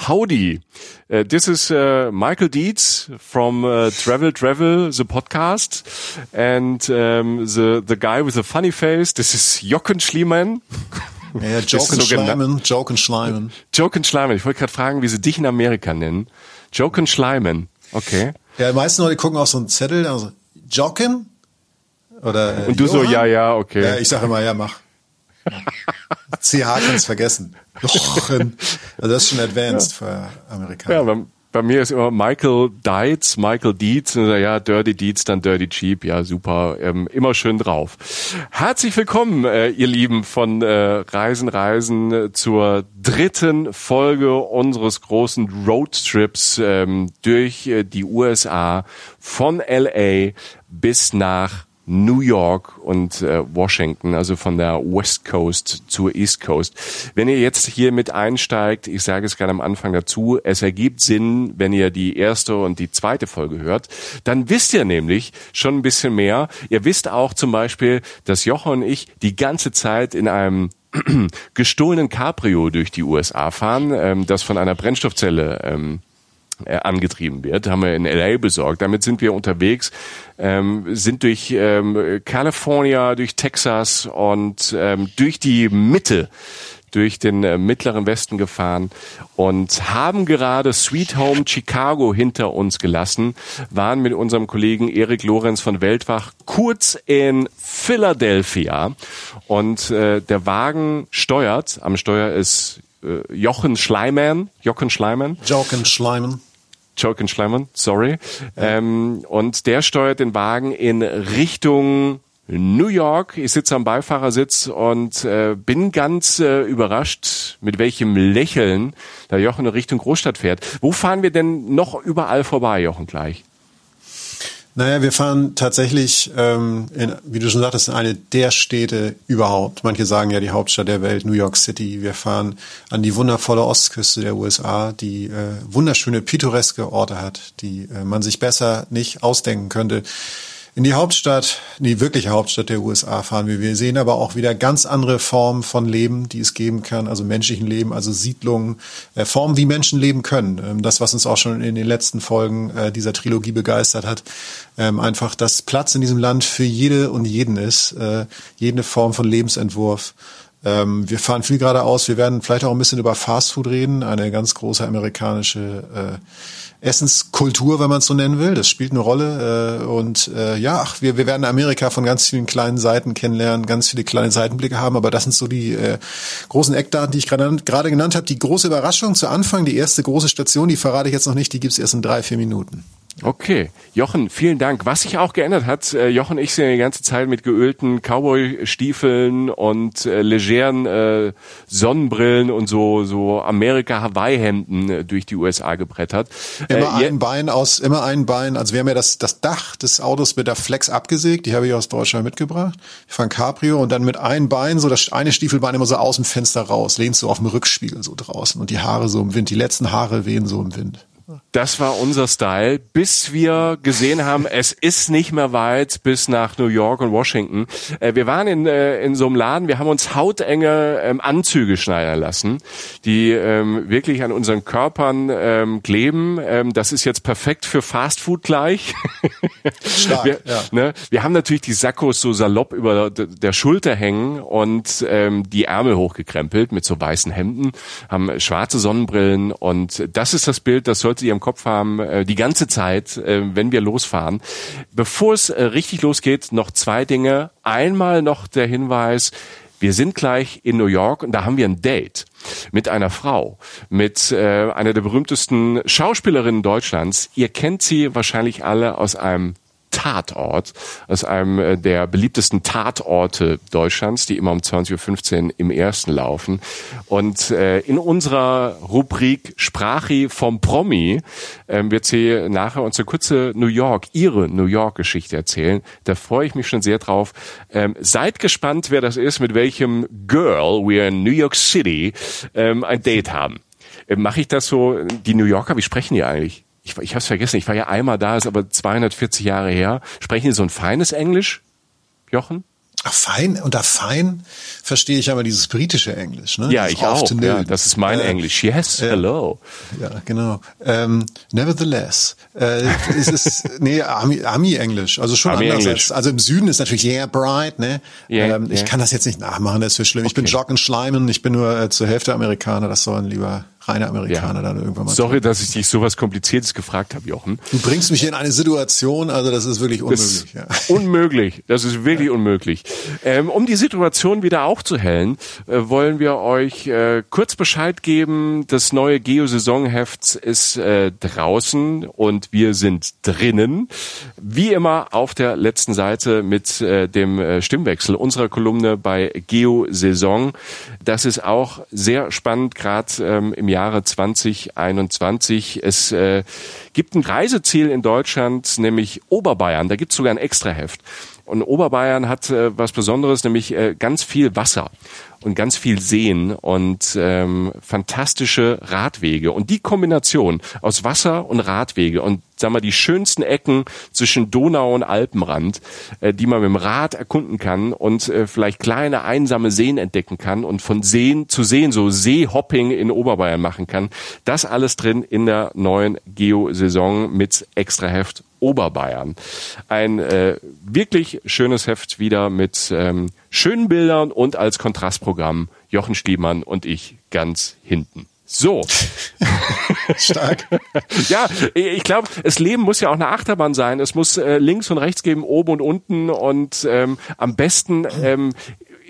howdy. Uh, this is uh, Michael Dietz from uh, Travel Travel, the podcast. And um, the, the guy with the funny face, this is Jochen Schliemann. Ja, Jochen Schleimen, Jochen Schleimen. Jochen Schleimen. Ich wollte gerade fragen, wie sie dich in Amerika nennen. Jochen Schleimen. Okay. Ja, die meisten Leute gucken auf so einen Zettel, also Jochen oder äh, Und du Johann? so, ja, ja, okay. Ja, ich sage immer, ja, mach. CH kannst vergessen. Jochen. Also das ist schon advanced ja. für Amerikaner. Ja, bei, bei, mir ist immer Michael Dietz, Michael Dietz. Und ja, Dirty Dietz, dann Dirty Cheap. Ja, super. Ähm, immer schön drauf. Herzlich willkommen, äh, ihr Lieben von äh, Reisen, Reisen zur dritten Folge unseres großen Roadtrips ähm, durch äh, die USA von LA bis nach New York und äh, Washington, also von der West Coast zur East Coast. Wenn ihr jetzt hier mit einsteigt, ich sage es gerade am Anfang dazu, es ergibt Sinn, wenn ihr die erste und die zweite Folge hört, dann wisst ihr nämlich schon ein bisschen mehr. Ihr wisst auch zum Beispiel, dass Jochen und ich die ganze Zeit in einem gestohlenen Cabrio durch die USA fahren, ähm, das von einer Brennstoffzelle ähm, äh, angetrieben wird, haben wir in LA besorgt. Damit sind wir unterwegs, ähm, sind durch ähm, California, durch Texas und ähm, durch die Mitte durch den äh, mittleren Westen gefahren und haben gerade Sweet Home Chicago hinter uns gelassen, waren mit unserem Kollegen Erik Lorenz von Weltwach kurz in Philadelphia und äh, der Wagen steuert, am Steuer ist äh, Jochen Schleiman, Jochen Schleiman. Jochen Schleiman. Jochen Schleimann, sorry. Ähm, und der steuert den Wagen in Richtung New York. Ich sitze am Beifahrersitz und äh, bin ganz äh, überrascht, mit welchem Lächeln der Jochen in Richtung Großstadt fährt. Wo fahren wir denn noch überall vorbei, Jochen, gleich? Naja, wir fahren tatsächlich, ähm, in, wie du schon sagtest, in eine der Städte überhaupt. Manche sagen ja die Hauptstadt der Welt, New York City. Wir fahren an die wundervolle Ostküste der USA, die äh, wunderschöne pittoreske Orte hat, die äh, man sich besser nicht ausdenken könnte in die Hauptstadt, in die wirkliche Hauptstadt der USA fahren wir. Wir sehen aber auch wieder ganz andere Formen von Leben, die es geben kann, also menschlichen Leben, also Siedlungen, äh, Formen, wie Menschen leben können. Ähm, das, was uns auch schon in den letzten Folgen äh, dieser Trilogie begeistert hat, ähm, einfach, dass Platz in diesem Land für jede und jeden ist, äh, jede Form von Lebensentwurf. Ähm, wir fahren viel geradeaus. Wir werden vielleicht auch ein bisschen über Fastfood reden, eine ganz große amerikanische äh, Essenskultur, wenn man es so nennen will. Das spielt eine Rolle. Äh, und äh, ja, ach, wir, wir werden Amerika von ganz vielen kleinen Seiten kennenlernen, ganz viele kleine Seitenblicke haben. Aber das sind so die äh, großen Eckdaten, die ich gerade genannt habe. Die große Überraschung zu Anfang, die erste große Station, die verrate ich jetzt noch nicht, die gibt's erst in drei, vier Minuten. Okay, Jochen, vielen Dank. Was sich auch geändert hat, äh, Jochen ich ja die ganze Zeit mit geölten Cowboy-Stiefeln und äh, legeren äh, Sonnenbrillen und so so Amerika-Hawaii-Hemden äh, durch die USA gebrettert. Immer äh, ein Bein aus, immer ein Bein. Also wir haben ja das das Dach des Autos mit der Flex abgesägt. Die habe ich aus Deutschland mitgebracht. Fahre Cabrio und dann mit einem Bein so das eine Stiefelbein immer so aus dem Fenster raus, lehnst du auf dem Rückspiegel so draußen und die Haare so im Wind. Die letzten Haare wehen so im Wind. Das war unser Style, bis wir gesehen haben, es ist nicht mehr weit bis nach New York und Washington. Äh, wir waren in, äh, in so einem Laden, wir haben uns hautenge ähm, Anzüge schneidern lassen, die ähm, wirklich an unseren Körpern ähm, kleben. Ähm, das ist jetzt perfekt für Fastfood gleich. Stark, wir, ja. ne, wir haben natürlich die Sakkos so salopp über der Schulter hängen und ähm, die Ärmel hochgekrempelt mit so weißen Hemden, haben schwarze Sonnenbrillen und das ist das Bild, das sollte ihr im Kopf haben, äh, die ganze Zeit, äh, wenn wir losfahren. Bevor es äh, richtig losgeht, noch zwei Dinge. Einmal noch der Hinweis, wir sind gleich in New York und da haben wir ein Date mit einer Frau, mit äh, einer der berühmtesten Schauspielerinnen Deutschlands. Ihr kennt sie wahrscheinlich alle aus einem Tatort, aus einem äh, der beliebtesten Tatorte Deutschlands, die immer um 20.15 Uhr im ersten laufen. Und äh, in unserer Rubrik Sprachi vom Promi äh, wird sie nachher uns eine kurze New York, ihre New York-Geschichte erzählen. Da freue ich mich schon sehr drauf. Ähm, seid gespannt, wer das ist, mit welchem Girl wir in New York City ähm, ein Date haben. Äh, Mache ich das so, die New Yorker, wie sprechen die eigentlich? Ich, ich habe es vergessen, ich war ja einmal da, ist aber 240 Jahre her. Sprechen die so ein feines Englisch, Jochen? Ach, fein, unter fein verstehe ich aber dieses britische Englisch, ne? Ja, Dieses ich auch. Ja, das ist mein Äh, Englisch. Yes, äh, hello. Ja, genau. Ähm, nevertheless, äh, es ist nee Ami, Ami Englisch, also schon anders Ami-Englisch. als also im Süden ist natürlich yeah bright, ne? Yeah, ähm, Ich yeah. kann das jetzt nicht nachmachen, das ist für schlimm. Ich bin Okay. Jock und Schleimen, ich bin nur äh, zur Hälfte Amerikaner, das sollen lieber reine Amerikaner dann irgendwann mal. Sorry, dass ich dich sowas Kompliziertes gefragt habe, Jochen. Du bringst mich in eine Situation, also das ist wirklich Das unmöglich. Ja. ist unmöglich. Das ist wirklich unmöglich. Ähm, um die Situation wieder aufzuhellen, äh, wollen wir euch äh, kurz Bescheid geben. Das neue Geo-Saisonheft ist äh, draußen und wir sind drinnen. Wie immer auf der letzten Seite mit äh, dem äh, Stimmwechsel unserer Kolumne bei Geo-Saison. Das ist auch sehr spannend, gerade ähm, im Jahre 2021. Es äh, gibt ein Reiseziel in Deutschland, nämlich Oberbayern. Da gibt es sogar ein Extraheft. Und Oberbayern hat äh, was Besonderes, nämlich äh, ganz viel Wasser und ganz viel Seen und ähm, fantastische Radwege. Und die Kombination aus Wasser und Radwege und sagen wir die schönsten Ecken zwischen Donau und Alpenrand, äh, die man mit dem Rad erkunden kann und äh, vielleicht kleine einsame Seen entdecken kann und von Seen zu Seen so Seehopping in Oberbayern machen kann. Das alles drin in der neuen Geo-Saison mit Extraheft Oberbayern. Ein äh, wirklich schönes Heft wieder mit ähm, schönen Bildern und als Kontrastprogramm Jochen Schliemann und ich ganz hinten. So. Stark. ja, ich glaube, das Leben muss ja auch eine Achterbahn sein. Es muss äh, links und rechts geben, oben und unten und ähm, am besten ähm,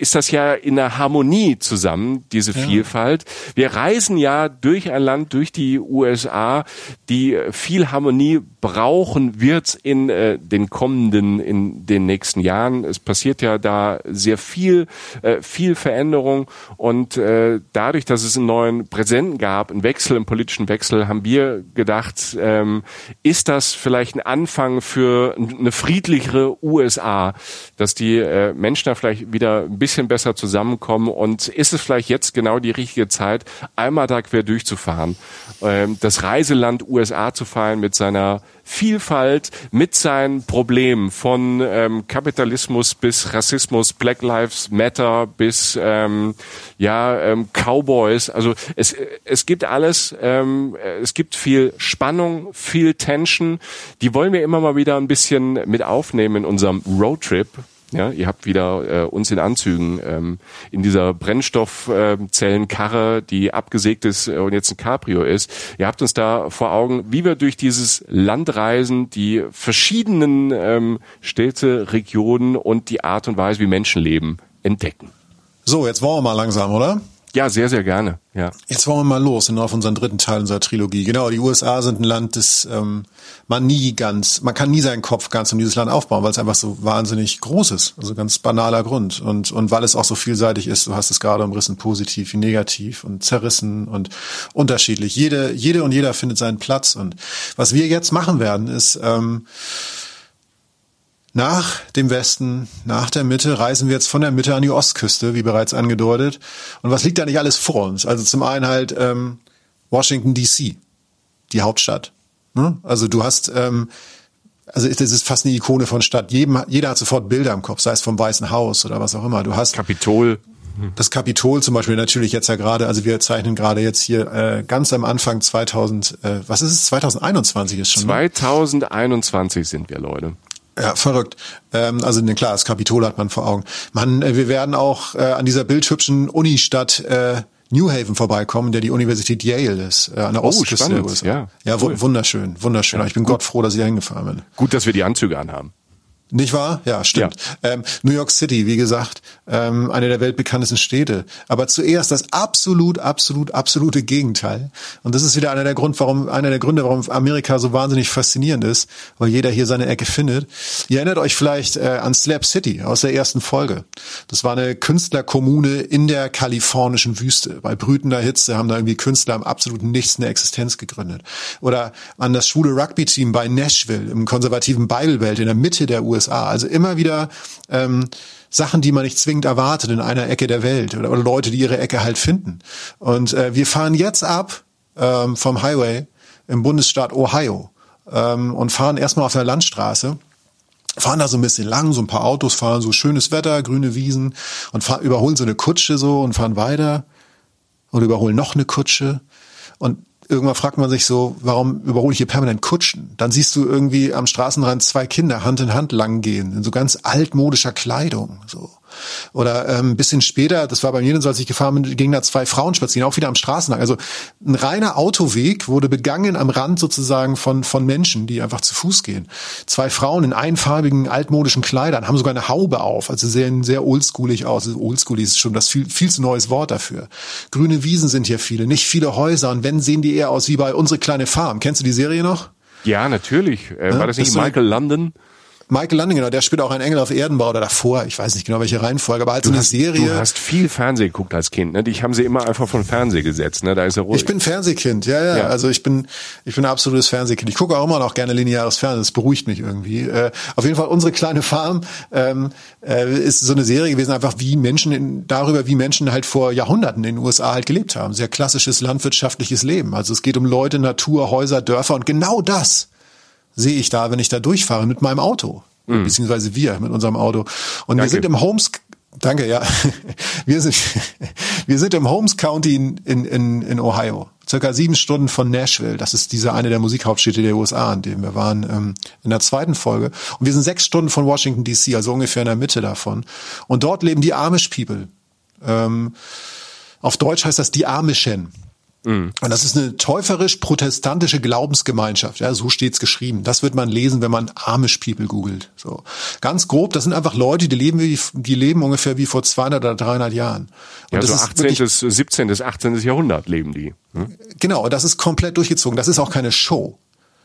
ist das ja in einer Harmonie zusammen, diese Vielfalt. Wir reisen ja durch ein Land, durch die USA, die viel Harmonie brauchen wird in äh, den kommenden, in den nächsten Jahren. Es passiert ja da sehr viel, äh, viel Veränderung und äh, dadurch, dass es einen neuen Präsidenten gab, einen Wechsel, einen politischen Wechsel, haben wir gedacht, ähm, ist das vielleicht ein Anfang für eine friedlichere USA, dass die äh, Menschen da vielleicht wieder ein bisschen besser zusammenkommen und ist es vielleicht jetzt genau die richtige Zeit, einmal da quer durchzufahren, ähm, das Reiseland USA zu fahren mit seiner Vielfalt, mit seinen Problemen von ähm, Kapitalismus bis Rassismus, Black Lives Matter bis ähm, ja ähm, Cowboys. Also es es gibt alles. Ähm, es gibt viel Spannung, viel Tension. Die wollen wir immer mal wieder ein bisschen mit aufnehmen in unserem Roadtrip. Ja, ihr habt wieder äh, uns in Anzügen ähm, in dieser Brennstoffzellenkarre, die abgesägt ist äh, und jetzt ein Cabrio ist. Ihr habt uns da vor Augen, wie wir durch dieses Land reisen, die verschiedenen ähm, Städte, Regionen und die Art und Weise, wie Menschen leben, entdecken. So, jetzt wollen wir mal langsam, oder? Ja, sehr, sehr gerne. Ja. Jetzt wollen wir mal los und auf unseren dritten Teil unserer Trilogie. Genau, die USA sind ein Land, das ähm, man nie ganz, man kann nie seinen Kopf ganz um dieses Land aufbauen, weil es einfach so wahnsinnig groß ist. Also ganz banaler Grund. Und, und weil es auch so vielseitig ist, du hast es gerade umrissen, positiv wie negativ und zerrissen und unterschiedlich. Jede, jede und jeder findet seinen Platz. Und was wir jetzt machen werden, ist ähm, nach dem Westen, nach der Mitte reisen wir jetzt von der Mitte an die Ostküste, wie bereits angedeutet. Und was liegt da nicht alles vor uns? Also zum einen halt ähm, Washington DC, die Hauptstadt. Ne? Also du hast, ähm, also das ist fast eine Ikone von Stadt. Jedem, jeder hat sofort Bilder im Kopf, sei es vom Weißen Haus oder was auch immer. Du hast Kapitol. das Kapitol zum Beispiel natürlich jetzt ja gerade, also wir zeichnen gerade jetzt hier äh, ganz am Anfang 2000, äh, was ist es, 2021 ist schon. Ne? 2021 sind wir, Leute. Ja, verrückt. Ähm, also ne, klar, das Kapitol hat man vor Augen. Man, äh, wir werden auch äh, an dieser bildhübschen Unistadt äh, New Haven vorbeikommen, der die Universität Yale ist, äh, an der Oh, Ostküste spannend. Ja, ja cool. wu- wunderschön, wunderschön. ich bin Gott froh, dass ich da hingefahren bin. Gut, dass wir die Anzüge anhaben. Nicht wahr? Ja, stimmt. Ähm, New York City, wie gesagt, ähm, eine der weltbekanntesten Städte. Aber zuerst das absolut, absolut, absolute Gegenteil. Und das ist wieder einer der Grund, warum, einer der Gründe, warum Amerika so wahnsinnig faszinierend ist, weil jeder hier seine Ecke findet. Ihr erinnert euch vielleicht äh, an Slap City aus der ersten Folge. Das war eine Künstlerkommune in der kalifornischen Wüste. Bei brütender Hitze haben da irgendwie Künstler im absoluten Nichts eine Existenz gegründet. Oder an das schwule Rugby-Team bei Nashville im konservativen Bible Belt in der Mitte der USA. Also immer wieder ähm, Sachen, die man nicht zwingend erwartet in einer Ecke der Welt oder, oder Leute, die ihre Ecke halt finden. Und äh, wir fahren jetzt ab ähm, vom Highway im Bundesstaat Ohio ähm, und fahren erstmal auf der Landstraße fahren da so ein bisschen lang, so ein paar Autos fahren, so schönes Wetter, grüne Wiesen und fahren, überholen so eine Kutsche so und fahren weiter und überholen noch eine Kutsche und irgendwann fragt man sich so, warum überhole ich hier permanent Kutschen? Dann siehst du irgendwie am Straßenrand zwei Kinder Hand in Hand lang gehen, in so ganz altmodischer Kleidung, so. Oder ähm, ein bisschen später, das war bei mir so, als ich gefahren bin, gingen da zwei Frauen spazieren, auch wieder am Straßenrand. Also ein reiner Autoweg wurde begangen am Rand sozusagen von, von Menschen, die einfach zu Fuß gehen. Zwei Frauen in einfarbigen, altmodischen Kleidern, haben sogar eine Haube auf, also sehen sehr oldschoolig aus. Also Oldschoolig ist schon das viel, viel zu neues Wort dafür. Grüne Wiesen sind hier viele, nicht viele Häuser und wenn, sehen die eher aus wie bei Unsere kleine Farm. Kennst du die Serie noch? Ja, natürlich. Äh, war das nicht Michael London? Michael Landing, genau, der spielt auch einen Engel auf Erdenbau oder davor, ich weiß nicht genau welche Reihenfolge, aber halt so eine hast, Serie. du hast viel Fernsehen geguckt als Kind, ne? Dich haben sie immer einfach von Fernseh gesetzt, ne? Da ist er ruhig. Ich bin Fernsehkind, ja, ja, Ja. Also ich bin, ich bin ein absolutes Fernsehkind. Ich gucke auch immer noch gerne lineares Fernsehen. Das beruhigt mich irgendwie. Äh, auf jeden Fall unsere kleine Farm ähm, äh, ist so eine Serie gewesen, einfach wie Menschen in, darüber, wie Menschen halt vor Jahrhunderten in den USA halt gelebt haben. Sehr klassisches landwirtschaftliches Leben. Also es geht um Leute, Natur, Häuser, Dörfer und genau das sehe ich da, wenn ich da durchfahre mit meinem Auto. Beziehungsweise wir mit unserem Auto. Und wir Danke. sind im Holmes, danke, ja. Wir sind, wir sind im Holmes County in, in, in, in Ohio. Circa sieben Stunden von Nashville. Das ist diese eine der Musikhauptstädte der USA, an dem wir waren, ähm, in der zweiten Folge. Und wir sind sechs Stunden von Washington DC, also ungefähr in der Mitte davon. Und dort leben die Amish People. Ähm, auf Deutsch heißt das die Amischen. Und das ist eine täuferisch-protestantische Glaubensgemeinschaft. Ja, so steht's geschrieben. Das wird man lesen, wenn man Amish People googelt. So ganz grob. Das sind einfach Leute, die leben wie, die leben ungefähr wie vor 200 oder 300 Jahren. Und ja, das so ist 18. wirklich- bis 17. bis 18. Jahrhundert leben die. Hm? Genau, das ist komplett durchgezogen. Das ist auch keine Show.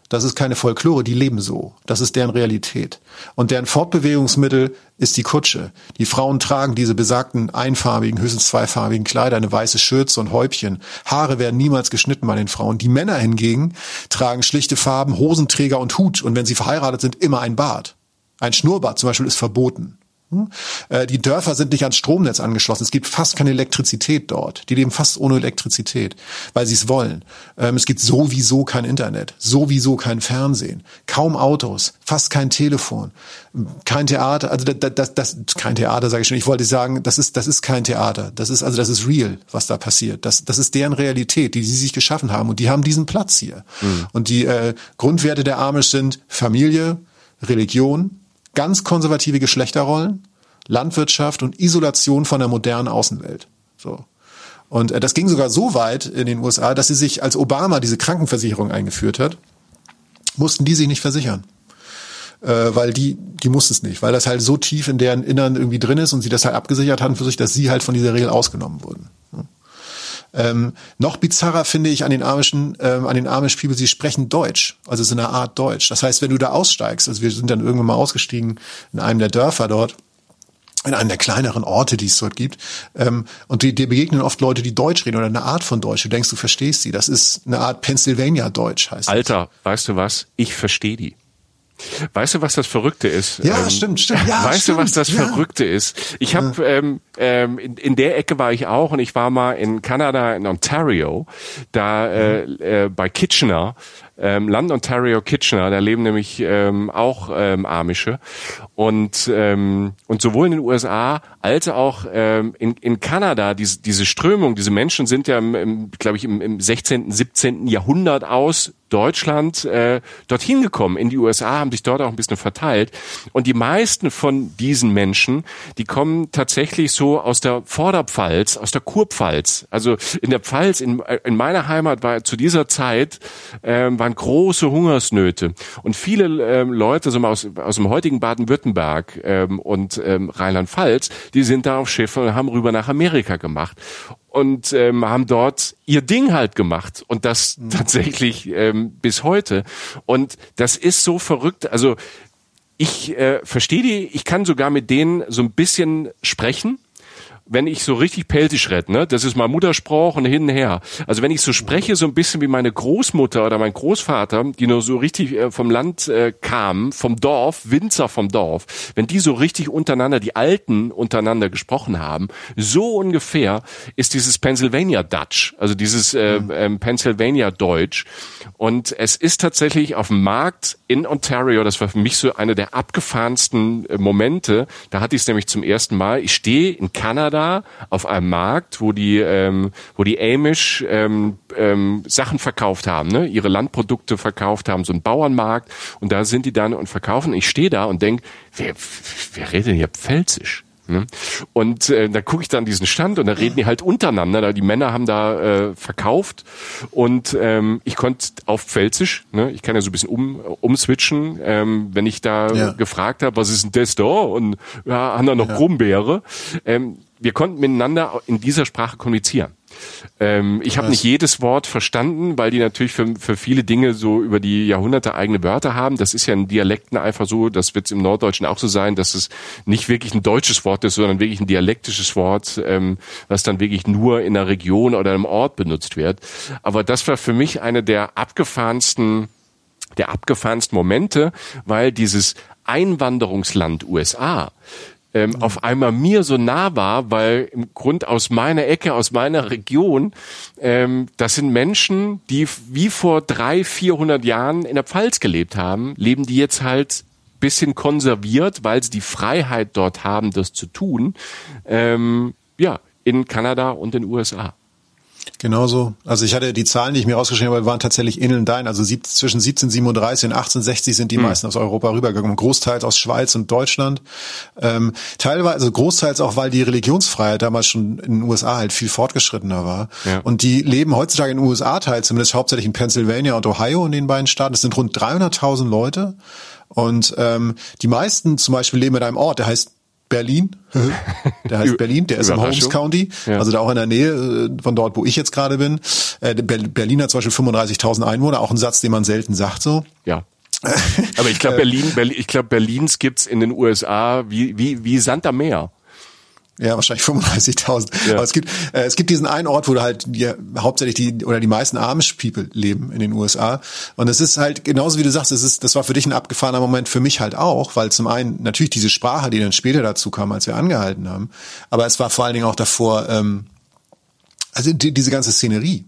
Das ist keine Folklore, die leben so. Das ist deren Realität. Und deren Fortbewegungsmittel ist die Kutsche. Die Frauen tragen diese besagten einfarbigen, höchstens zweifarbigen Kleider, eine weiße Schürze und Häubchen. Haare werden niemals geschnitten bei den Frauen. Die Männer hingegen tragen schlichte Farben, Hosenträger und Hut. Und wenn sie verheiratet sind, immer ein Bart. Ein Schnurrbart zum Beispiel ist verboten. Hm? Äh, Die Dörfer sind nicht ans Stromnetz angeschlossen. Es gibt fast keine Elektrizität dort. Die leben fast ohne Elektrizität, weil sie es wollen. Ähm, Es gibt sowieso kein Internet, sowieso kein Fernsehen, kaum Autos, fast kein Telefon, kein Theater. Also das, das, das kein Theater sage ich schon. Ich wollte sagen, das ist das ist kein Theater. Das ist also das ist real, was da passiert. Das das ist deren Realität, die sie sich geschaffen haben und die haben diesen Platz hier. Und die äh, Grundwerte der Amish sind Familie, Religion, ganz konservative Geschlechterrollen, Landwirtschaft und Isolation von der modernen Außenwelt. So. Und äh, das ging sogar so weit in den USA, dass sie sich, als Obama diese Krankenversicherung eingeführt hat, mussten die sich nicht versichern. Äh, weil die, die mussten es nicht, weil das halt so tief in deren Innern irgendwie drin ist und sie das halt abgesichert hatten für sich, dass sie halt von dieser Regel ausgenommen wurden. Ähm, noch bizarrer finde ich an den amischen, ähm, an den Amish People, sie sprechen Deutsch, also so eine Art Deutsch. Das heißt, wenn du da aussteigst, also wir sind dann irgendwann mal ausgestiegen in einem der Dörfer dort, in einem der kleineren Orte, die es dort gibt, ähm, und dir, begegnen oft Leute, die Deutsch reden oder eine Art von Deutsch. Du denkst, du verstehst sie. Das ist eine Art Pennsylvania-Deutsch, heißt das. Alter, weißt du was? Ich verstehe die. Weißt du, was das Verrückte ist? Ähm, Ja, stimmt, stimmt. Ja, weißt du, was stimmt, das ja. Verrückte ist? Ich habe ähm, ähm, in, in der Ecke war ich auch und ich war mal in Kanada in Ontario, da äh, äh, bei Kitchener ähm, Land Ontario Kitchener, da leben nämlich ähm, auch ähm, Amische und ähm, und sowohl in den USA als auch ähm, in, in Kanada diese diese Strömung, diese Menschen sind ja, glaube ich, im, im 16., 17. Jahrhundert aus Deutschland äh, dorthin gekommen. In die USA haben sich dort auch ein bisschen verteilt. Und die meisten von diesen Menschen, die kommen tatsächlich so aus der Vorderpfalz, aus der Kurpfalz. Also in der Pfalz, in, in meiner Heimat war zu dieser Zeit ähm, waren große Hungersnöte. Und viele ähm, Leute so aus, aus dem heutigen Baden-Württemberg ähm, und ähm, Rheinland-Pfalz, die sind da auf Schiffen und haben rüber nach Amerika gemacht und ähm, haben dort ihr Ding halt gemacht und das mhm. tatsächlich ähm, bis heute. Und das ist so verrückt. Also ich äh, verstehe die, ich kann sogar mit denen so ein bisschen sprechen wenn ich so richtig peltisch rede, ne, das ist mein Muttersprach und hin und her. Also wenn ich so spreche, so ein bisschen wie meine Großmutter oder mein Großvater, die nur so richtig äh, vom Land äh, kamen, vom Dorf, Winzer vom Dorf, wenn die so richtig untereinander, die Alten untereinander gesprochen haben, so ungefähr ist dieses Pennsylvania Dutch, also dieses äh, äh, Pennsylvania Deutsch. Und es ist tatsächlich auf dem Markt in Ontario, das war für mich so eine der abgefahrensten äh, Momente, da hatte ich es nämlich zum ersten Mal, ich stehe in Kanada, Kanada auf einem Markt, wo die, ähm, wo die Amish ähm, ähm, Sachen verkauft haben, ne? ihre Landprodukte verkauft haben, so ein Bauernmarkt. Und da sind die dann und verkaufen. Ich stehe da und denk, wer, wer redet denn hier Pfälzisch? Ne? Und äh, da gucke ich dann diesen Stand und da reden die halt untereinander. Die Männer haben da äh, verkauft und ähm, ich konnte auf Pfälzisch, ne? ich kann ja so ein bisschen um, umswitchen, ähm, wenn ich da ja. gefragt habe, was ist denn das da? Und ja, haben da noch ja. Brumbeere. Ähm, wir konnten miteinander in dieser Sprache kommunizieren. Ähm, ich habe nicht jedes Wort verstanden, weil die natürlich für, für viele Dinge so über die Jahrhunderte eigene Wörter haben. Das ist ja in Dialekten einfach so, das wird im Norddeutschen auch so sein, dass es nicht wirklich ein deutsches Wort ist, sondern wirklich ein dialektisches Wort, ähm, was dann wirklich nur in einer Region oder einem Ort benutzt wird. Aber das war für mich eine der abgefahrensten der abgefahrensten Momente, weil dieses Einwanderungsland USA ähm, mhm. auf einmal mir so nah war, weil im Grund aus meiner Ecke, aus meiner Region, ähm, das sind Menschen, die wie vor drei, vierhundert Jahren in der Pfalz gelebt haben, leben die jetzt halt bisschen konserviert, weil sie die Freiheit dort haben, das zu tun, ähm, ja, in Kanada und den USA. Genauso. Also ich hatte die Zahlen, die ich mir rausgeschrieben habe, waren tatsächlich in und dein. Also sieb, zwischen 1737 und 1860 sind die hm. meisten aus Europa rübergekommen. Großteils aus Schweiz und Deutschland. Ähm, teilweise, also großteils auch, weil die Religionsfreiheit damals schon in den USA halt viel fortgeschrittener war. Ja. Und die leben heutzutage in den USA teils, zumindest hauptsächlich in Pennsylvania und Ohio in den beiden Staaten. Das sind rund 300.000 Leute. Und ähm, die meisten zum Beispiel leben in einem Ort, der heißt Berlin. Der heißt Berlin, der ist im Holmes County, ja. also da auch in der Nähe äh, von dort, wo ich jetzt gerade bin. Äh, Berlin hat zum Beispiel 35.000 Einwohner, auch ein Satz, den man selten sagt so. Ja. Aber ich glaube, Berlin, Berlin, ich glaube, Berlins gibt's in den USA wie, wie, wie Sand am Meer. Ja, wahrscheinlich 35.000. Ja. Aber es gibt, äh, es gibt diesen einen Ort, wo halt die, hauptsächlich die oder die meisten Amish People leben in den USA. Und es ist halt genauso wie du sagst, es ist, das war für dich ein abgefahrener Moment, für mich halt auch, weil zum einen natürlich diese Sprache, die dann später dazu kam, als wir angehalten haben, aber es war vor allen Dingen auch davor, ähm, also die, diese ganze Szenerie.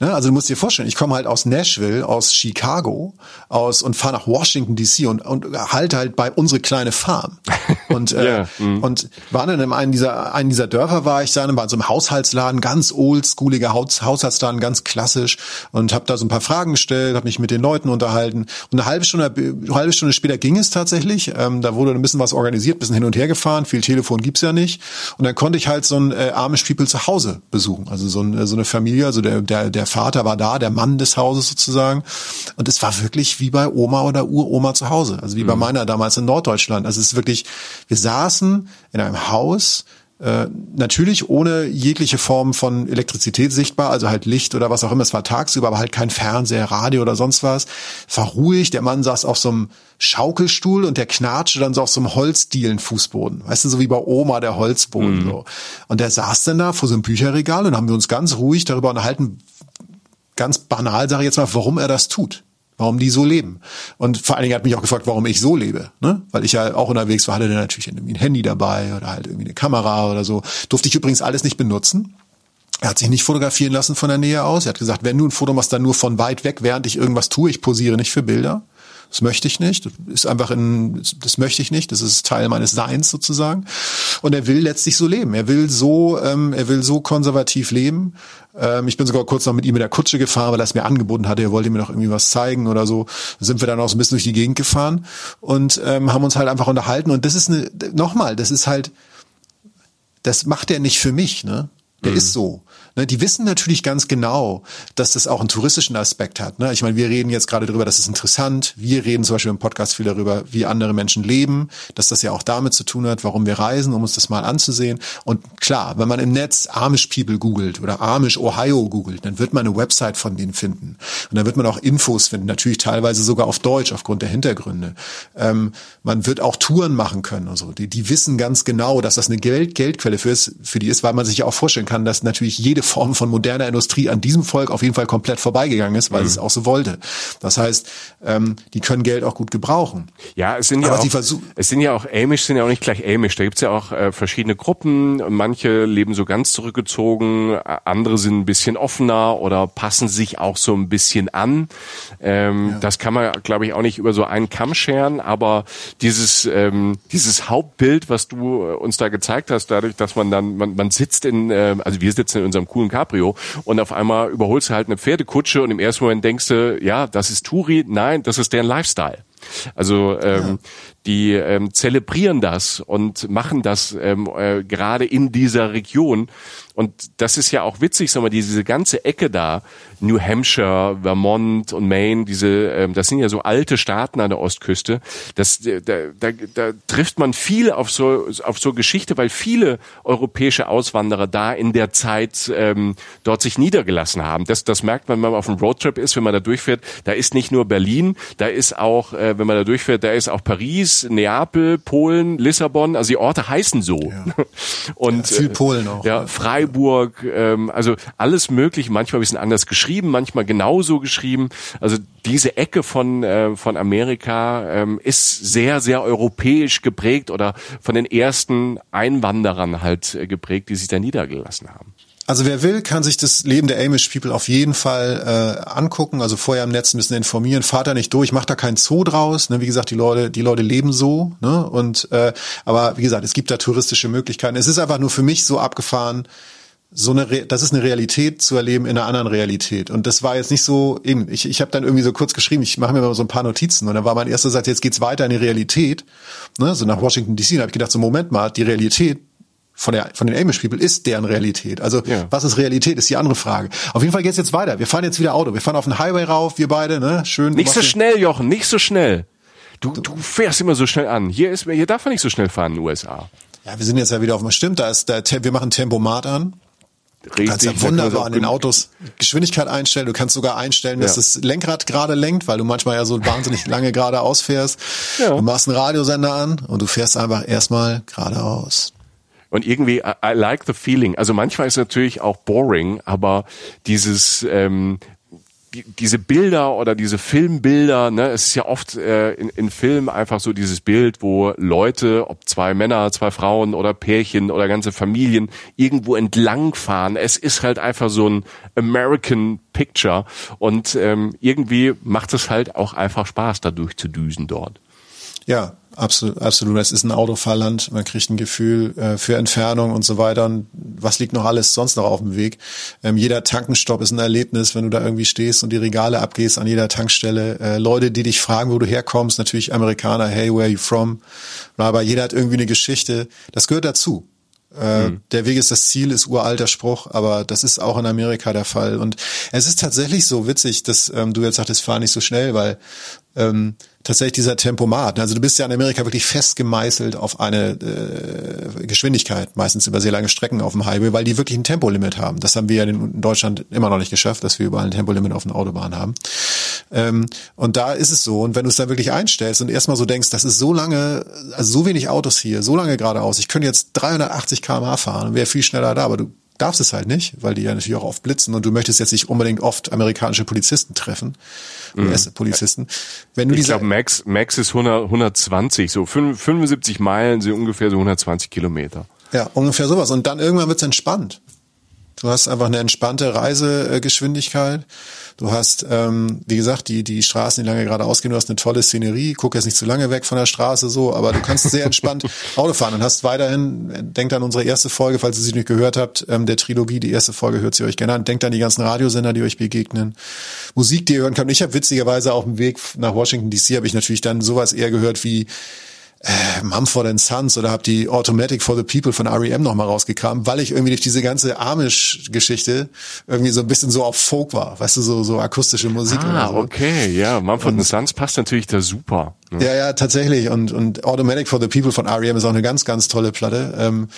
Ne? Also du musst dir vorstellen, ich komme halt aus Nashville, aus Chicago, aus und fahre nach Washington DC und, und halte halt bei unsere kleine Farm. Und, äh, yeah. mm. und war dann in einem dieser, einen dieser Dörfer war ich dann, war in so einem Haushaltsladen, ganz oldschooliger Haus, Haushaltsladen, ganz klassisch und habe da so ein paar Fragen gestellt, habe mich mit den Leuten unterhalten und eine halbe Stunde, eine halbe Stunde später ging es tatsächlich. Ähm, da wurde ein bisschen was organisiert, bisschen hin und her gefahren, viel Telefon gibt's ja nicht und dann konnte ich halt so ein äh, Amish People zu Hause besuchen, also so, ein, so eine Familie, also der, der, der Vater war da, der Mann des Hauses sozusagen. Und es war wirklich wie bei Oma oder Uroma zu Hause. Also wie mhm. bei meiner damals in Norddeutschland. Also es ist wirklich, wir saßen in einem Haus, äh, natürlich ohne jegliche Form von Elektrizität sichtbar, also halt Licht oder was auch immer. Es war tagsüber, aber halt kein Fernseher, Radio oder sonst was. Es war ruhig. Der Mann saß auf so einem Schaukelstuhl und der knatschte dann so auf so einem Holzdielenfußboden. Weißt du, so wie bei Oma der Holzboden. Mhm. So. Und der saß dann da vor so einem Bücherregal und haben wir uns ganz ruhig darüber unterhalten, ganz banal, sage ich jetzt mal, warum er das tut. Warum die so leben. Und vor allen Dingen hat mich auch gefragt, warum ich so lebe. Ne? Weil ich ja auch unterwegs war, hatte dann natürlich irgendwie ein Handy dabei oder halt irgendwie eine Kamera oder so. Durfte ich übrigens alles nicht benutzen. Er hat sich nicht fotografieren lassen von der Nähe aus. Er hat gesagt, wenn du ein Foto machst, dann nur von weit weg, während ich irgendwas tue. Ich posiere nicht für Bilder. Das möchte ich nicht. Das ist einfach in, das möchte ich nicht. Das ist Teil meines Seins sozusagen. Und er will letztlich so leben. Er will so, ähm, er will so konservativ leben. Ähm, ich bin sogar kurz noch mit ihm in der Kutsche gefahren, weil er es mir angeboten hatte. Er wollte mir noch irgendwie was zeigen oder so. Da sind wir dann auch so ein bisschen durch die Gegend gefahren und ähm, haben uns halt einfach unterhalten. Und das ist eine, nochmal, das ist halt, das macht er nicht für mich, ne? Der mhm. ist so. Ne, die wissen natürlich ganz genau, dass das auch einen touristischen Aspekt hat. Ne? Ich meine, wir reden jetzt gerade darüber, das ist interessant. Wir reden zum Beispiel im Podcast viel darüber, wie andere Menschen leben, dass das ja auch damit zu tun hat, warum wir reisen, um uns das mal anzusehen. Und klar, wenn man im Netz Amish People googelt oder Amish Ohio googelt, dann wird man eine Website von denen finden. Und dann wird man auch Infos finden, natürlich teilweise sogar auf Deutsch aufgrund der Hintergründe. Ähm, man wird auch Touren machen können und so. Die, die wissen ganz genau, dass das eine Geld, Geldquelle für, ist, für die ist, weil man sich ja auch vorstellen kann, dass natürlich jede jede Form von moderner Industrie an diesem Volk auf jeden Fall komplett vorbeigegangen ist, weil mhm. es auch so wollte. Das heißt, ähm, die können Geld auch gut gebrauchen. Ja, es sind ja auch, es sind ja auch Amish, sind ja auch nicht gleich Amish. Da gibt's ja auch äh, verschiedene Gruppen. Manche leben so ganz zurückgezogen, andere sind ein bisschen offener oder passen sich auch so ein bisschen an. Ähm, ja. Das kann man, glaube ich, auch nicht über so einen Kamm scheren, aber dieses, ähm, dieses Hauptbild, was du uns da gezeigt hast, dadurch, dass man dann, man, man sitzt in, äh, also wir sitzen in unserem coolen Cabrio und auf einmal überholst du halt eine Pferdekutsche und im ersten Moment denkst du, ja, das ist Touri, nein, das ist deren Lifestyle. Also ähm, ja. Die ähm, zelebrieren das und machen das ähm, äh, gerade in dieser Region und das ist ja auch witzig, sag mal, diese ganze Ecke da, New Hampshire, Vermont und Maine, diese, ähm, das sind ja so alte Staaten an der Ostküste. Das, da, da, da trifft man viel auf so, auf so Geschichte, weil viele europäische Auswanderer da in der Zeit ähm, dort sich niedergelassen haben. Das, das merkt man, wenn man auf einem Roadtrip ist, wenn man da durchfährt. Da ist nicht nur Berlin, da ist auch, äh, wenn man da durchfährt, da ist auch Paris, Neapel, Polen, Lissabon. Also die Orte heißen so. Ja. Und ja, viel Polen auch. Ja, Freiburg Freiburg, ähm, also alles möglich, manchmal ein bisschen anders geschrieben, manchmal genauso geschrieben. Also diese Ecke von, äh, von Amerika ähm, ist sehr, sehr europäisch geprägt oder von den ersten Einwanderern halt äh, geprägt, die sich da niedergelassen haben. Also wer will, kann sich das Leben der Amish People auf jeden Fall äh, angucken. Also vorher im Netz ein bisschen informieren. Fahrt da nicht durch, macht da keinen Zoo draus. Ne? Wie gesagt, die Leute, die Leute leben so. Ne? Und äh, aber wie gesagt, es gibt da touristische Möglichkeiten. Es ist einfach nur für mich so abgefahren so eine, Re das ist eine Realität zu erleben in einer anderen Realität. Und das war jetzt nicht so, eben, ich, ich habe dann irgendwie so kurz geschrieben, ich mache mir mal so ein paar Notizen und dann war mein erster Satz, jetzt geht's weiter in die Realität, ne, so nach Washington DC. Da habe ich gedacht, so Moment mal, die Realität von, der, von den Amish People ist deren Realität. Also ja. was ist Realität, ist die andere Frage. Auf jeden Fall geht's jetzt weiter. Wir fahren jetzt wieder Auto. Wir fahren auf den Highway rauf, wir beide, ne? Schön. Nicht so schnell, Jochen, nicht so schnell. Du, du fährst immer so schnell an. Hier ist hier darf man nicht so schnell fahren in den USA. Ja, wir sind jetzt ja wieder auf dem Stimmt, da ist der, wir machen Tempomat an. Du kannst ja wunderbar an den Autos Geschwindigkeit einstellen. Du kannst sogar einstellen, dass ja. das Lenkrad gerade lenkt, weil du manchmal ja so wahnsinnig lange geradeaus fährst. Ja. Du machst einen Radiosender an und du fährst einfach erstmal geradeaus. Und irgendwie, I, I like the feeling. Also manchmal ist es natürlich auch boring, aber dieses, ähm, die, diese Bilder oder diese Filmbilder, ne, es ist ja oft äh, in, in Filmen einfach so dieses Bild, wo Leute, ob zwei Männer, zwei Frauen oder Pärchen oder ganze Familien irgendwo entlangfahren. Es ist halt einfach so ein American Picture und ähm, irgendwie macht es halt auch einfach Spaß, da durchzudüsen dort. Ja, absolut, absolut. Es ist ein Autofahrland. Man kriegt ein Gefühl äh, für Entfernung und so weiter. Und was liegt noch alles sonst noch auf dem Weg? Ähm, jeder Tankenstopp ist ein Erlebnis, wenn du da irgendwie stehst und die Regale abgehst an jeder Tankstelle. Äh, Leute, die dich fragen, wo du herkommst, natürlich Amerikaner, hey, where are you from? Aber jeder hat irgendwie eine Geschichte. Das gehört dazu. Äh, mhm. Der Weg ist das Ziel, ist uralter Spruch, aber das ist auch in Amerika der Fall. Und es ist tatsächlich so witzig, dass ähm, du jetzt sagtest, fahr nicht so schnell, weil ähm, tatsächlich dieser Tempomat. Also du bist ja in Amerika wirklich fest gemeißelt auf eine äh, Geschwindigkeit, meistens über sehr lange Strecken auf dem Highway, weil die wirklich ein Tempolimit haben. Das haben wir ja in Deutschland immer noch nicht geschafft, dass wir überall ein Tempolimit auf den Autobahn haben. Ähm, und da ist es so. Und wenn du es dann wirklich einstellst und erstmal so denkst, das ist so lange, also so wenig Autos hier, so lange geradeaus, ich könnte jetzt 380 km/h fahren und wäre viel schneller da, aber du darfst es halt nicht, weil die ja natürlich auch oft blitzen und du möchtest jetzt nicht unbedingt oft amerikanische Polizisten treffen, mhm. polizisten Wenn du ich glaube, Max, Max ist 100, 120, so 75 Meilen sind ungefähr so 120 Kilometer. Ja, ungefähr sowas. Und dann irgendwann wird's entspannt. Du hast einfach eine entspannte Reisegeschwindigkeit. Du hast, ähm, wie gesagt, die, die Straßen, die lange gerade ausgehen, du hast eine tolle Szenerie, guck jetzt nicht zu lange weg von der Straße so, aber du kannst sehr entspannt Auto fahren und hast weiterhin, denkt an unsere erste Folge, falls ihr sie nicht gehört habt, ähm, der Trilogie, die erste Folge hört sie euch gerne an, denkt an die ganzen Radiosender, die euch begegnen, Musik, die ihr hören könnt. Ich habe witzigerweise auf dem Weg nach Washington DC habe ich natürlich dann sowas eher gehört wie äh, Mumford Sons oder habe die Automatic for the People von R.E.M. nochmal rausgekramt, weil ich irgendwie durch diese ganze Amish-Geschichte irgendwie so ein bisschen so auf Folk war, weißt du, so, so akustische Musik. Ah, so. okay, ja, Mumford und, Sons passt natürlich da super. Ne? Ja, ja, tatsächlich. Und, und Automatic for the People von R.E.M. ist auch eine ganz, ganz tolle Platte. Ähm,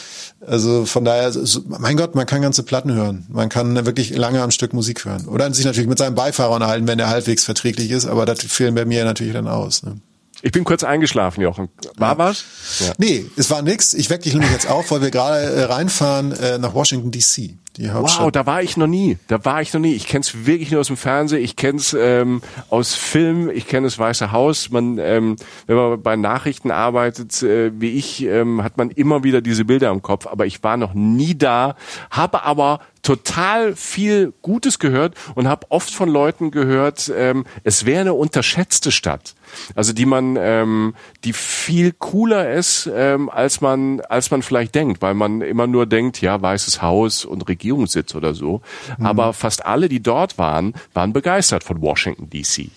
also von daher, mein Gott, man kann ganze Platten hören. Man kann wirklich lange am Stück Musik hören. Oder sich natürlich mit seinem Beifahrer unterhalten, wenn der halbwegs verträglich ist, aber das fehlen bei mir natürlich dann aus. Ne? Ich bin kurz eingeschlafen, Jochen. War was? Ja. Nee, es war nix. Ich weck dich nämlich jetzt auf, weil wir gerade äh, reinfahren äh, nach Washington D.C. Die Hauptstadt. Wow, da war ich noch nie. Da war ich noch nie. Ich kenne es wirklich nur aus dem Fernsehen. Ich kenne es ähm, aus Film. Ich kenne das Weiße Haus. Man, ähm, wenn man bei Nachrichten arbeitet, äh, wie ich, ähm, hat man immer wieder diese Bilder im Kopf. Aber ich war noch nie da, habe aber total viel Gutes gehört und habe oft von Leuten gehört, ähm, es wäre eine unterschätzte Stadt. Also die man, ähm, die viel cooler ist, ähm, als man, als man vielleicht denkt, weil man immer nur denkt, ja, Weißes Haus und Regierungssitz oder so. Mhm. Aber fast alle, die dort waren, waren begeistert von Washington DC.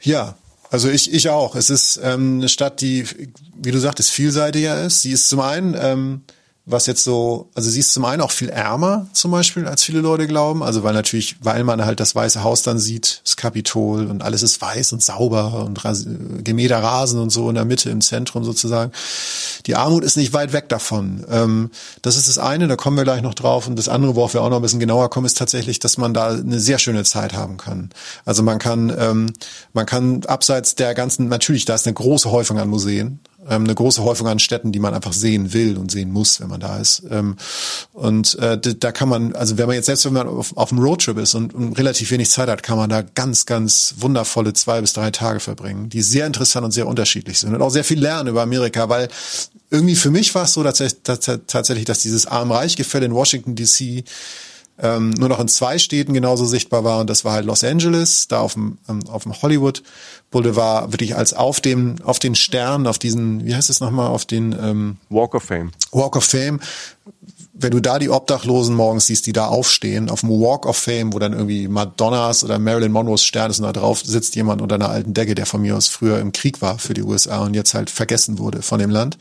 Ja, also ich, ich auch. Es ist ähm, eine Stadt, die, wie du sagtest, vielseitiger ist. Sie ist zum einen ähm, was jetzt so, also sie ist zum einen auch viel ärmer zum Beispiel, als viele Leute glauben. Also weil natürlich, weil man halt das Weiße Haus dann sieht, das Kapitol und alles ist weiß und sauber und ras gemähter Rasen und so in der Mitte, im Zentrum sozusagen. Die Armut ist nicht weit weg davon. Ähm, das ist das eine, da kommen wir gleich noch drauf. Und das andere, worauf wir auch noch ein bisschen genauer kommen, ist tatsächlich, dass man da eine sehr schöne Zeit haben kann. Also man kann, ähm, man kann abseits der ganzen, natürlich, da ist eine große Häufung an Museen ähm, eine große Häufung an Städten, die man einfach sehen will und sehen muss, wenn man da ist. Ähm, und äh, da kann man, also wenn man jetzt selbst wenn man auf, auf einem Roadtrip ist und, und relativ wenig Zeit hat, kann man da ganz, ganz wundervolle zwei bis drei Tage verbringen, die sehr interessant und sehr unterschiedlich sind und auch sehr viel lernen über Amerika, weil irgendwie für mich war es so dass, dass, tatsächlich, dass dieses Arm-Reich-Gefälle in Washington DC ähm, nur noch in zwei Städten genauso sichtbar war und das war halt Los Angeles, da auf dem, ähm, auf dem Hollywood Boulevard wirklich als auf dem auf den Stern, auf diesen, wie heißt es nochmal, auf den ähm, Walk of Fame. Walk of Fame wenn du da die Obdachlosen morgens siehst, die da aufstehen, auf dem Walk of Fame, wo dann irgendwie Madonnas oder Marilyn Monroes Stern ist und da drauf sitzt jemand unter einer alten Decke, der von mir aus früher im Krieg war für die USA und jetzt halt vergessen wurde von dem Land.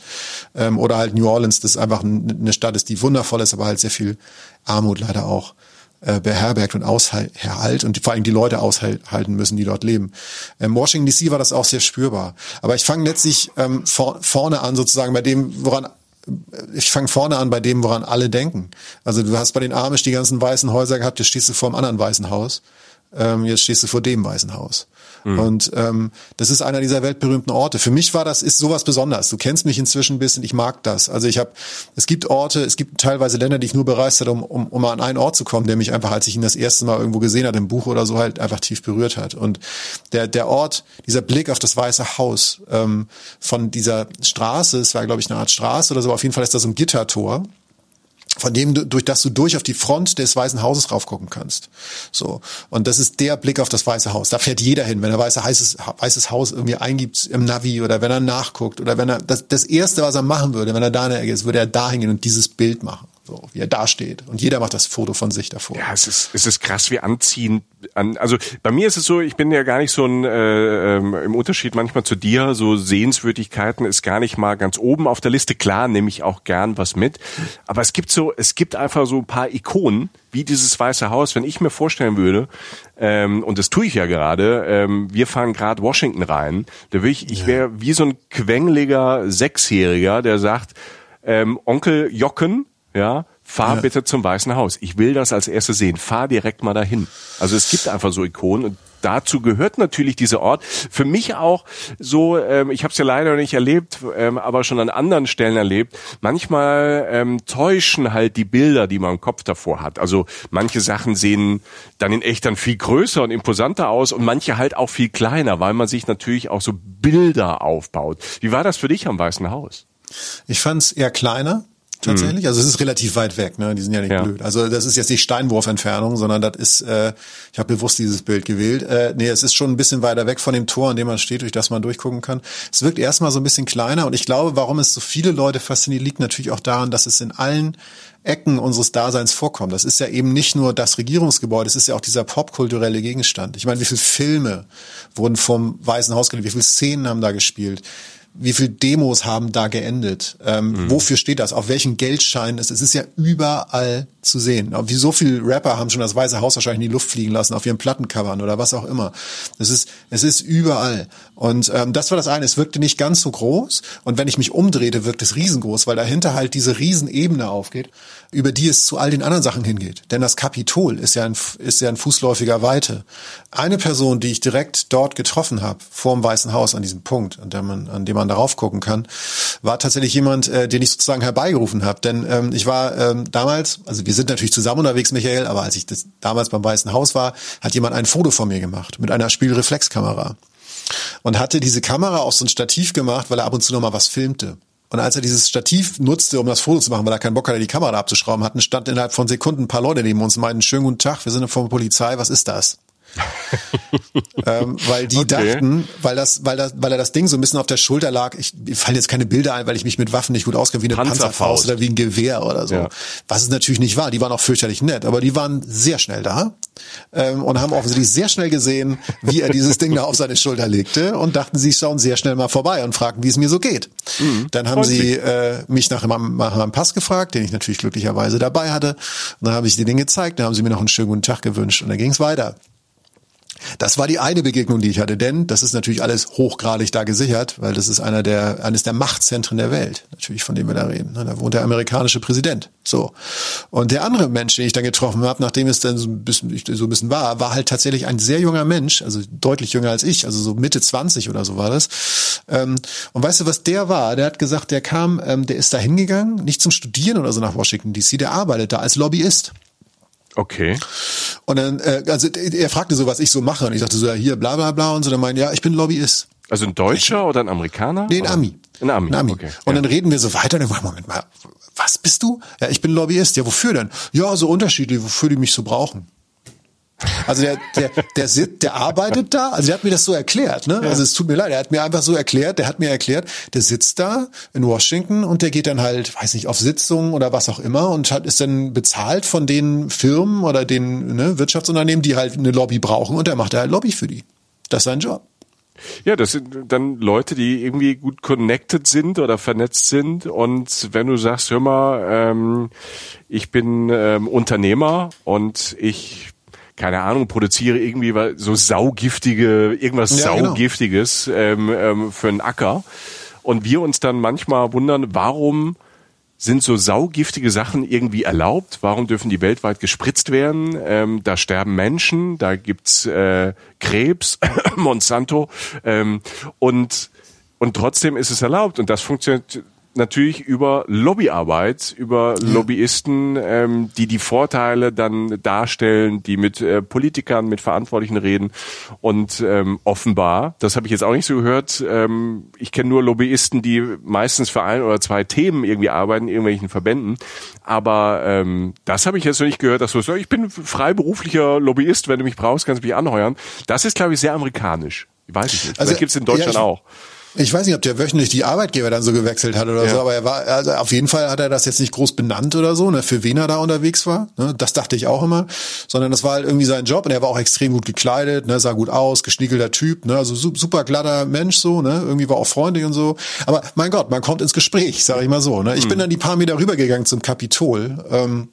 Ähm, oder halt New Orleans, das einfach eine Stadt ist, die wundervoll ist, aber halt sehr viel Armut leider auch äh, beherbergt und aushält und vor allem die Leute aushalten müssen, die dort leben. Ähm, Washington DC war das auch sehr spürbar. Aber ich fange letztlich ähm, vor, vorne an, sozusagen bei dem, woran ich fange vorne an bei dem, woran alle denken. Also du hast bei den Amish die ganzen weißen Häuser gehabt, jetzt stehst du vor einem anderen weißen Haus, ähm, jetzt stehst du vor dem weißen Haus. Mhm. Und ähm, das ist einer dieser weltberühmten Orte. Für mich war das ist sowas Besonderes. Du kennst mich inzwischen ein bisschen, ich mag das. Also ich habe, es gibt Orte, es gibt teilweise Länder, die ich nur bereist habe, um, um, um an einen Ort zu kommen, der mich einfach, als ich ihn das erste Mal irgendwo gesehen hatte, im Buch oder so, halt einfach tief berührt hat. Und der der Ort, dieser Blick auf das Weiße Haus ähm, von dieser Straße, es war glaube ich eine Art Straße oder so, auf jeden Fall ist das ein Gittertor von dem du, durch das du durch auf die Front des Weißen Hauses raufgucken kannst. So. Und das ist der Blick auf das Weiße Haus. Da fährt jeder hin, wenn er weißes, heißes, weißes Haus irgendwie eingibt im Navi oder wenn er nachguckt oder wenn er, das, das erste, was er machen würde, wenn er da ist, würde er da hingehen und dieses Bild machen so wie er dasteht. Und jeder macht das Foto von sich davor. Ja, es ist, es ist krass, wie anziehend. An, also bei mir ist es so, ich bin ja gar nicht so ein, äh, ähm, im Unterschied manchmal zu dir, so Sehenswürdigkeiten ist gar nicht mal ganz oben auf der Liste. Klar, nehme ich auch gern was mit. Aber es gibt so, es gibt einfach so ein paar Ikonen, wie dieses Weiße Haus. Wenn ich mir vorstellen würde, ähm, und das tue ich ja gerade, ähm, wir fahren gerade Washington rein, da will ich, ich wäre wie so ein quengeliger Sechsjähriger, der sagt, ähm, Onkel Jocken, ja, fahr ja. bitte zum Weißen Haus. Ich will das als erstes sehen. Fahr direkt mal dahin. Also es gibt einfach so Ikonen und dazu gehört natürlich dieser Ort. Für mich auch so, ähm, ich habe es ja leider nicht erlebt, ähm, aber schon an anderen Stellen erlebt. Manchmal ähm, täuschen halt die Bilder, die man im Kopf davor hat. Also manche Sachen sehen dann in echt dann viel größer und imposanter aus und manche halt auch viel kleiner, weil man sich natürlich auch so Bilder aufbaut. Wie war das für dich am Weißen Haus? Ich fand es eher kleiner tatsächlich. Mhm. Also es ist relativ weit weg, ne? Die sind ja nicht ja. blöd. Also das ist jetzt nicht Steinwurfentfernung, sondern das ist, äh, ich habe bewusst dieses Bild gewählt. Äh, nee, es ist schon ein bisschen weiter weg von dem Tor, an dem man steht, durch das man durchgucken kann. Es wirkt erstmal so ein bisschen kleiner und ich glaube, warum es so viele Leute fasziniert, liegt natürlich auch daran, dass es in allen Ecken unseres Daseins vorkommt. Das ist ja eben nicht nur das Regierungsgebäude, es ist ja auch dieser popkulturelle Gegenstand. Ich meine, wie viele Filme wurden vom Weißen Haus gedreht, wie viele Szenen haben da gespielt? Wie viel Demos haben da geendet? Ähm, mhm. Wofür steht das? Auf welchen Geldschein ist es? Es ist ja überall zu sehen. Wie so viele Rapper haben schon das Weiße Haus wahrscheinlich in die Luft fliegen lassen, auf ihren Plattencovern oder was auch immer. Es ist, es ist überall. Und ähm, das war das eine. Es wirkte nicht ganz so groß. Und wenn ich mich umdrehte, wirkt es riesengroß, weil dahinter halt diese Riesenebene aufgeht, über die es zu all den anderen Sachen hingeht. Denn das Kapitol ist ja ein, ist ja ein fußläufiger Weite. Eine Person, die ich direkt dort getroffen habe, vor dem Weißen Haus an diesem Punkt, an dem man, an dem man darauf gucken kann, war tatsächlich jemand, äh, den ich sozusagen herbeigerufen habe. Denn ähm, ich war ähm, damals, also wir sind natürlich zusammen unterwegs, Michael, aber als ich das damals beim Weißen Haus war, hat jemand ein Foto von mir gemacht mit einer Spielreflexkamera und hatte diese Kamera auf so ein Stativ gemacht, weil er ab und zu noch was filmte. Und als er dieses Stativ nutzte, um das Foto zu machen, weil er keinen Bock hatte, die Kamera abzuschrauben, hatten stand innerhalb von Sekunden ein paar Leute neben uns und meinten, schönen guten Tag, wir sind von der Polizei, was ist das? ähm, weil die okay. dachten, weil das, weil das, weil er das Ding so ein bisschen auf der Schulter lag. Ich, mir fallen jetzt keine Bilder ein, weil ich mich mit Waffen nicht gut auskenne, wie eine Panzerfaust, Panzerfaust oder wie ein Gewehr oder so. Ja. Was es natürlich nicht war. Die waren auch fürchterlich nett, aber die waren sehr schnell da ähm, und haben offensichtlich sehr schnell gesehen, wie er dieses Ding da auf seine Schulter legte und dachten, sie schauen sehr schnell mal vorbei und fragten, wie es mir so geht. Mhm. Dann haben sie äh, mich nach meinem, nach meinem Pass gefragt, den ich natürlich glücklicherweise dabei hatte. Und dann habe ich die Dinge gezeigt, dann haben sie mir noch einen schönen guten Tag gewünscht und dann ging es weiter. Das war die eine Begegnung, die ich hatte, denn das ist natürlich alles hochgradig da gesichert, weil das ist einer der, eines der Machtzentren der Welt, natürlich, von dem wir da reden. Da wohnt der amerikanische Präsident. So. Und der andere Mensch, den ich dann getroffen habe, nachdem es dann so ein bisschen, so ein bisschen war, war halt tatsächlich ein sehr junger Mensch, also deutlich jünger als ich, also so Mitte 20 oder so war das. Ähm, und weißt du, was der war? Der hat gesagt, der kam, ähm, der ist da hingegangen, nicht zum Studieren oder so nach Washington DC, der arbeitet da als Lobbyist. Okay. Und dann, äh, also er fragte so, was ich so mache. Und ich sagte so, ja, hier, bla bla bla. Und so, dann meinte, ja, ich bin Lobbyist. Also ein Deutscher oder ein Amerikaner? Nee, ein Ami. Ein Ami. Ein Ami. Okay. Und ja. dann reden wir so weiter. Und dann, Moment mal, was bist du? Ja, ich bin Lobbyist. Ja, wofür denn? Ja, so unterschiedlich, wofür die mich so brauchen. Also der, der, der, sitzt, der arbeitet da, also der hat mir das so erklärt, ne? Ja. Also es tut mir leid, er hat mir einfach so erklärt, der hat mir erklärt, der sitzt da in Washington und der geht dann halt, weiß nicht, auf Sitzungen oder was auch immer und hat, ist dann bezahlt von den Firmen oder den ne, Wirtschaftsunternehmen, die halt eine Lobby brauchen und der macht halt Lobby für die. Das ist sein Job. Ja, das sind dann Leute, die irgendwie gut connected sind oder vernetzt sind. Und wenn du sagst, hör mal, ähm, ich bin ähm, Unternehmer und ich keine Ahnung, produziere irgendwie so saugiftige, irgendwas ja, genau. saugiftiges genau. ähm, ähm, für einen Acker. Und wir uns dann manchmal wundern, warum sind so saugiftige Sachen irgendwie erlaubt? Warum dürfen die weltweit gespritzt werden? Ähm, da sterben Menschen, da gibt's äh, Krebs, Monsanto ähm, und und trotzdem ist es erlaubt und das funktioniert natürlich über Lobbyarbeit, über. Lobbyisten, ähm, die die Vorteile dann darstellen, die mit äh, Politikern, mit Verantwortlichen reden. Und ähm, offenbar, das habe ich jetzt auch nicht so gehört, ähm, ich kenne nur Lobbyisten, die meistens für ein oder zwei Themen irgendwie arbeiten, in irgendwelchen Verbänden. Aber ähm, das habe ich jetzt noch nicht gehört, dass du sagst, ich bin freiberuflicher Lobbyist, wenn du mich brauchst, kannst du mich anheuern. Das ist, glaube ich, sehr amerikanisch. Weiß ich nicht. Also, Vielleicht gibt es in Deutschland ja, ich, auch. Ich weiß nicht, ob der wöchentlich die Arbeitgeber dann so gewechselt hat oder ja. so, aber er war, also auf jeden Fall hat er das jetzt nicht groß benannt oder so, ne, für wen er da unterwegs war. Ne, das dachte ich auch immer. Sondern das war halt irgendwie sein Job und er war auch extrem gut gekleidet, ne, sah gut aus, geschniegelter Typ, ne, also super glatter Mensch so, ne, irgendwie war auch freundlich und so. Aber mein Gott, man kommt ins Gespräch, sag ich mal so. Ne. Ich hm. bin dann die paar Meter rübergegangen zum Kapitol. Ähm,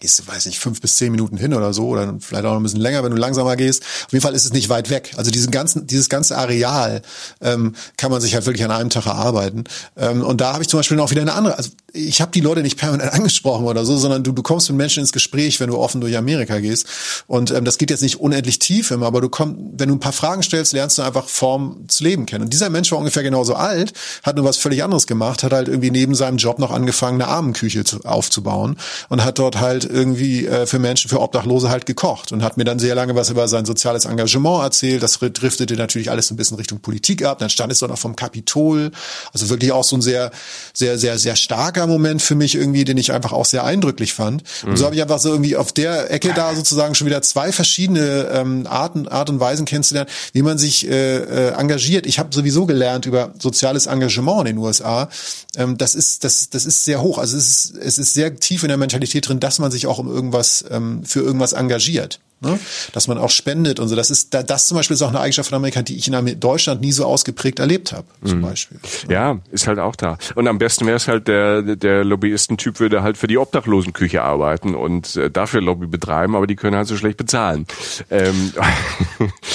gehst du, weiß nicht, fünf bis zehn Minuten hin oder so, oder vielleicht auch noch ein bisschen länger, wenn du langsamer gehst. Auf jeden Fall ist es nicht weit weg. Also diesen ganzen, dieses ganze Areal ähm, kann man sich halt wirklich an einem Tag erarbeiten. Ähm, und da habe ich zum Beispiel noch wieder eine andere, also ich habe die Leute nicht permanent angesprochen oder so, sondern du, du kommst mit Menschen ins Gespräch, wenn du offen durch Amerika gehst. Und ähm, das geht jetzt nicht unendlich tief immer, aber du kommst, wenn du ein paar Fragen stellst, lernst du einfach Form des Leben kennen. Und dieser Mensch war ungefähr genauso alt, hat nur was völlig anderes gemacht, hat halt irgendwie neben seinem Job noch angefangen, eine Armenküche zu, aufzubauen und hat dort halt irgendwie äh, für Menschen, für Obdachlose halt gekocht und hat mir dann sehr lange was über sein soziales Engagement erzählt. Das driftete natürlich alles ein bisschen Richtung Politik ab. Dann stand es doch noch vom Kapitol. Also wirklich auch so ein sehr, sehr, sehr, sehr starker Moment für mich irgendwie, den ich einfach auch sehr eindrücklich fand. Mhm. Und so habe ich einfach so irgendwie auf der Ecke da sozusagen schon wieder zwei verschiedene ähm, Arten, Art und Weisen kennenzulernen, wie man sich äh, äh, engagiert. Ich habe sowieso gelernt über soziales Engagement in den USA. Ähm, das ist, das, das ist sehr hoch. Also es ist, es ist sehr tief in der Mentalität drin, dass man sich auch um irgendwas, ähm, für irgendwas engagiert. Ne? Dass man auch spendet und so. Das ist das zum Beispiel ist auch eine Eigenschaft von Amerika, die ich in Deutschland nie so ausgeprägt erlebt habe. Zum mhm. Beispiel. Ja, ist halt auch da. Und am besten wäre es halt der der Lobbyistentyp würde halt für die Obdachlosenküche arbeiten und äh, dafür Lobby betreiben, aber die können halt so schlecht bezahlen. Ähm.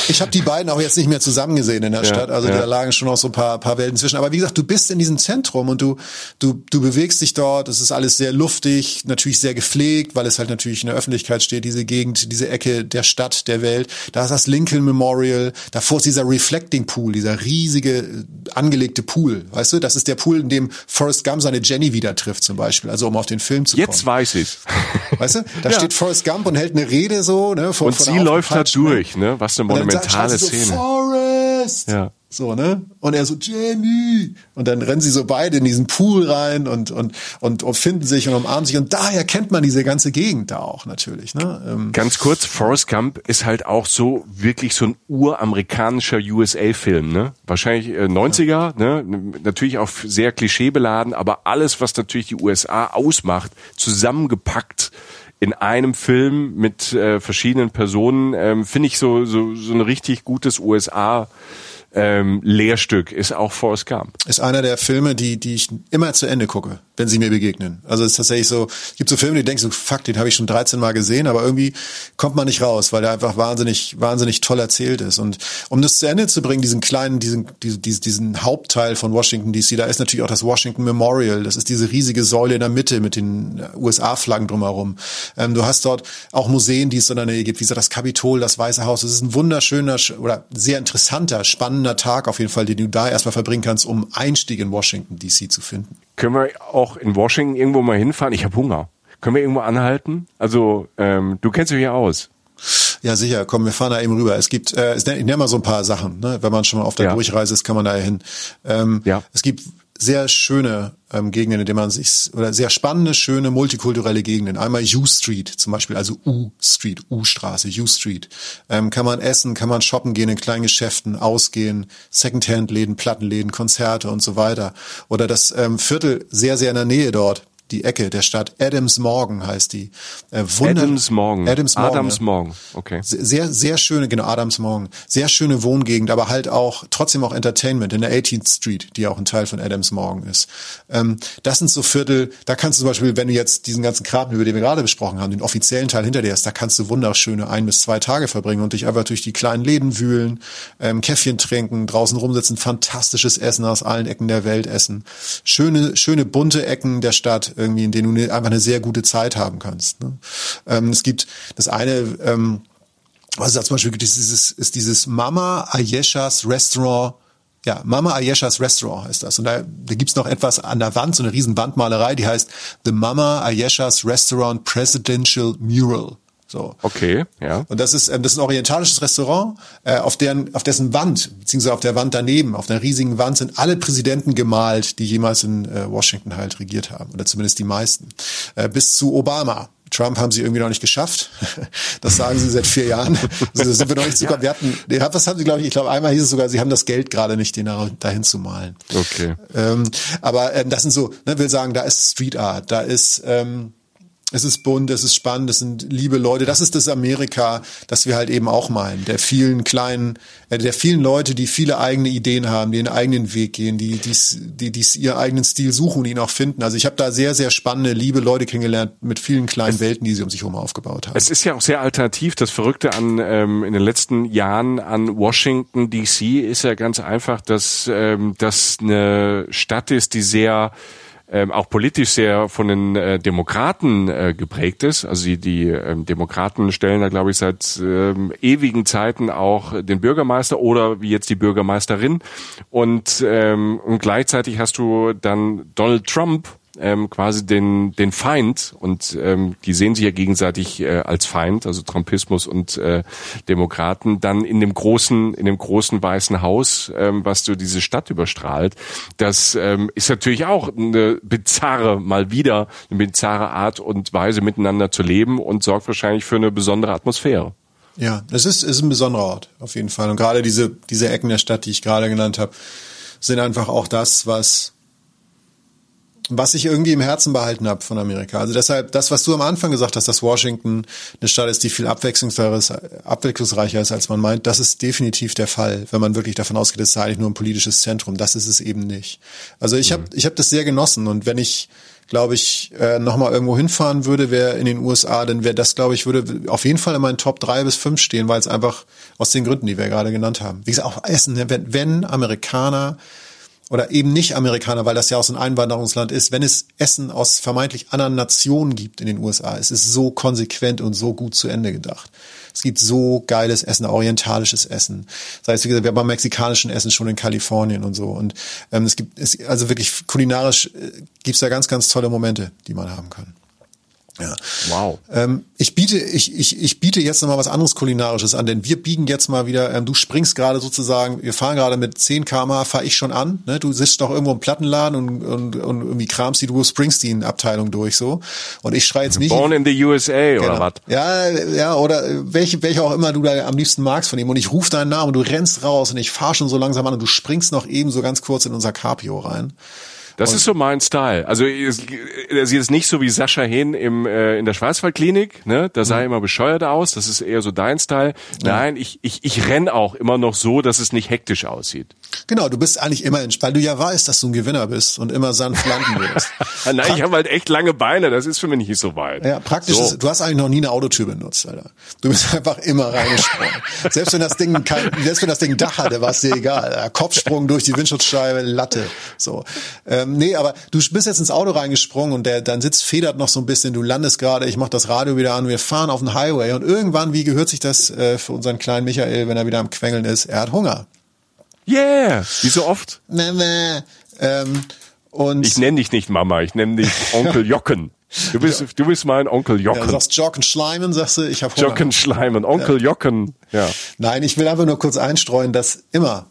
Ich habe die beiden auch jetzt nicht mehr zusammen gesehen in der ja, Stadt. Also ja. da lagen schon noch so ein paar paar Welten zwischen. Aber wie gesagt, du bist in diesem Zentrum und du du du bewegst dich dort. Es ist alles sehr luftig, natürlich sehr gepflegt, weil es halt natürlich in der Öffentlichkeit steht. Diese Gegend, diese Ecke der Stadt, der Welt. Da ist das Lincoln Memorial, davor ist dieser Reflecting Pool, dieser riesige äh, angelegte Pool. Weißt du, das ist der Pool, in dem Forrest Gump seine Jenny wieder trifft zum Beispiel, also um auf den Film zu kommen. Jetzt weiß ich. Weißt du, da ja. steht Forrest Gump und hält eine Rede so. Ne, vor, und sie läuft da durch, ne? Was eine monumentale Szene. So, Forrest! Ja. So, ne? Und er so, Jamie! Und dann rennen sie so beide in diesen Pool rein und, und, und, finden sich und umarmen sich. Und daher kennt man diese ganze Gegend da auch natürlich, ne? Ähm Ganz kurz, Forrest Gump ist halt auch so wirklich so ein uramerikanischer USA-Film, ne? Wahrscheinlich äh, 90er, ja. ne? Natürlich auch sehr klischeebeladen, aber alles, was natürlich die USA ausmacht, zusammengepackt in einem Film mit äh, verschiedenen Personen, ähm, finde ich so, so, so ein richtig gutes USA- ähm, Lehrstück ist auch Forrest Gump. Ist einer der Filme, die, die ich immer zu Ende gucke, wenn sie mir begegnen. Also es ist tatsächlich so, es gibt so Filme, die denkst du, fuck, den habe ich schon 13 Mal gesehen, aber irgendwie kommt man nicht raus, weil der einfach wahnsinnig, wahnsinnig toll erzählt ist. Und um das zu Ende zu bringen, diesen kleinen, diesen, diesen, diesen Hauptteil von Washington DC, da ist natürlich auch das Washington Memorial. Das ist diese riesige Säule in der Mitte mit den USA-Flaggen drumherum. Ähm, du hast dort auch Museen, die es in der Nähe gibt, wie gesagt, das Kapitol, das Weiße Haus. Das ist ein wunderschöner oder sehr interessanter, spannender spannender Tag auf jeden Fall, den du da erstmal verbringen kannst, um Einstieg in Washington DC zu finden. Können wir auch in Washington irgendwo mal hinfahren? Ich habe Hunger. Können wir irgendwo anhalten? Also, ähm, du kennst dich ja aus. Ja, sicher. Komm, wir fahren da eben rüber. Es gibt, äh, ich nenne mal so ein paar Sachen. Ne? Wenn man schon mal auf der ja. Durchreise ist, kann man da hin. Ähm, ja. Es gibt sehr schöne ähm, Gegenden, in denen man sich, oder sehr spannende, schöne, multikulturelle Gegenden. Einmal U Street zum Beispiel, also U Street, U-Straße, U Street. Ähm, kann man essen, kann man shoppen gehen in kleinen Geschäften, ausgehen, Secondhand-Läden, Plattenläden, Konzerte und so weiter. Oder das ähm, Viertel sehr, sehr in der Nähe dort die Ecke der Stadt. Adams Morgan heißt die. Äh, Adams Morgan. Adams Morgan. Adams Morgan. Okay. Sehr, sehr schöne, genau, Adams Morgan. Sehr schöne Wohngegend, aber halt auch, trotzdem auch Entertainment in der 18th Street, die auch ein Teil von Adams Morgan ist. Ähm, das sind so Viertel, da kannst du zum Beispiel, wenn du jetzt diesen ganzen Kram, über den wir gerade besprochen haben, den offiziellen Teil hinter dir hast, da kannst du wunderschöne ein bis zwei Tage verbringen und dich einfach durch die kleinen Läden wühlen, ähm, Käffchen trinken, draußen rumsitzen, fantastisches Essen aus allen Ecken der Welt essen. Schöne, schöne bunte Ecken der Stadt, irgendwie, in denen du einfach eine sehr gute Zeit haben kannst. Ne? Ähm, es gibt das eine, ähm, was es da zum Beispiel ist dieses, ist dieses Mama Ayeshas Restaurant ja, Mama Ayeshas Restaurant heißt das. Und da, da gibt's noch etwas an der Wand, so eine riesen Wandmalerei, die heißt The Mama Ayeshas Restaurant Presidential Mural. So. Okay, ja. Und das ist, ähm, das ist ein orientalisches Restaurant, äh, auf deren, auf dessen Wand, beziehungsweise auf der Wand daneben, auf einer riesigen Wand sind alle Präsidenten gemalt, die jemals in äh, Washington halt regiert haben. Oder zumindest die meisten. Äh, bis zu Obama. Trump haben sie irgendwie noch nicht geschafft. Das sagen sie seit vier Jahren. Also sind wir noch nicht. Ja. Wir hatten, was haben sie, glaube ich, ich glaube, einmal hieß es sogar, sie haben das Geld gerade nicht, den dahin zu malen. Okay. Ähm, aber ähm, das sind so, ne, will sagen, da ist Street Art, da ist ähm, es ist bunt, es ist spannend, es sind liebe Leute. Das ist das Amerika, das wir halt eben auch meinen. Der vielen kleinen, äh, der vielen Leute, die viele eigene Ideen haben, die einen eigenen Weg gehen, die, die, die, die ihren eigenen Stil suchen und ihn auch finden. Also ich habe da sehr, sehr spannende, liebe Leute kennengelernt mit vielen kleinen es, Welten, die sie um sich herum aufgebaut haben. Es ist ja auch sehr alternativ. Das Verrückte an ähm, in den letzten Jahren an Washington DC ist ja ganz einfach, dass ähm, das eine Stadt ist, die sehr ähm, auch politisch sehr von den äh, Demokraten äh, geprägt ist. Also die, die ähm, Demokraten stellen da, glaube ich, seit ähm, ewigen Zeiten auch den Bürgermeister oder wie jetzt die Bürgermeisterin. Und, ähm, und gleichzeitig hast du dann Donald Trump, ähm, quasi den, den Feind und ähm, die sehen sich ja gegenseitig äh, als Feind, also Trumpismus und äh, Demokraten, dann in dem großen, in dem großen weißen Haus, ähm, was so diese Stadt überstrahlt. Das ähm, ist natürlich auch eine bizarre, mal wieder eine bizarre Art und Weise miteinander zu leben und sorgt wahrscheinlich für eine besondere Atmosphäre. Ja, es ist, ist ein besonderer Ort, auf jeden Fall. Und gerade diese, diese Ecken der Stadt, die ich gerade genannt habe, sind einfach auch das, was, was ich irgendwie im Herzen behalten habe von Amerika. Also deshalb, das, was du am Anfang gesagt hast, dass Washington eine Stadt ist, die viel abwechslungsreicher ist, als man meint, das ist definitiv der Fall, wenn man wirklich davon ausgeht, es sei eigentlich nur ein politisches Zentrum. Das ist es eben nicht. Also ich mhm. habe ich hab das sehr genossen und wenn ich glaube ich, äh, nochmal irgendwo hinfahren würde, wäre in den USA, dann wäre das, glaube ich, würde auf jeden Fall in meinen Top drei bis fünf stehen, weil es einfach aus den Gründen, die wir gerade genannt haben. Wie gesagt, auch Essen, wenn, wenn Amerikaner oder eben nicht Amerikaner, weil das ja aus einem Einwanderungsland ist, wenn es Essen aus vermeintlich anderen Nationen gibt in den USA, es ist so konsequent und so gut zu Ende gedacht. Es gibt so geiles Essen, orientalisches Essen. Das heißt, wie gesagt, wir haben beim mexikanischen Essen schon in Kalifornien und so. Und ähm, es gibt, es, also wirklich kulinarisch äh, gibt's da ganz, ganz tolle Momente, die man haben kann. Ja. Wow. Ähm, ich biete, ich, ich, ich biete jetzt nochmal was anderes Kulinarisches an, denn wir biegen jetzt mal wieder, ähm, du springst gerade sozusagen, wir fahren gerade mit 10 km fahre ich schon an, ne? Du sitzt doch irgendwo im Plattenladen und, und, und irgendwie kramst die Bruce Springsteen-Abteilung durch so. Und ich schreie jetzt nicht. Born in the USA genau. oder was? Ja, ja, oder welche, welche auch immer du da am liebsten magst von ihm. Und ich rufe deinen Namen und du rennst raus und ich fahre schon so langsam an und du springst noch eben so ganz kurz in unser Capio rein. Das und ist so mein Style. Also er sieht es nicht so wie Sascha Hehn im, äh, in der Schwarzwaldklinik, ne? Da sah mhm. er immer bescheuert aus. Das ist eher so dein Style. Nein, ich, ich, ich renn auch immer noch so, dass es nicht hektisch aussieht. Genau, du bist eigentlich immer, in, weil du ja weißt, dass du ein Gewinner bist und immer sanft landen wirst. Nein, ich habe halt echt lange Beine, das ist für mich nicht so weit. Ja, praktisch, so. ist, du hast eigentlich noch nie eine Autotür benutzt, Alter. Du bist einfach immer reingesprungen. selbst wenn das Ding kein, selbst wenn das Ding Dach hatte, war es dir egal. Kopfsprung durch die Windschutzscheibe, Latte. So. Ähm, nee, aber du bist jetzt ins Auto reingesprungen und der, dein Sitz federt noch so ein bisschen, du landest gerade, ich mach das Radio wieder an, wir fahren auf den Highway und irgendwann, wie gehört sich das äh, für unseren kleinen Michael, wenn er wieder am Quengeln ist? Er hat Hunger. Yeah! Wie so oft? Mama. Ähm, und ich nenne dich nicht Mama, ich nenne dich Onkel Jocken. Du bist, ja. du bist mein Onkel Jocken. Ja, du sagst Jocken Schleimen, sagst du, ich habe Hunger. Jocken Schleimen, Onkel ja. Jocken. Ja. Nein, ich will einfach nur kurz einstreuen, dass immer,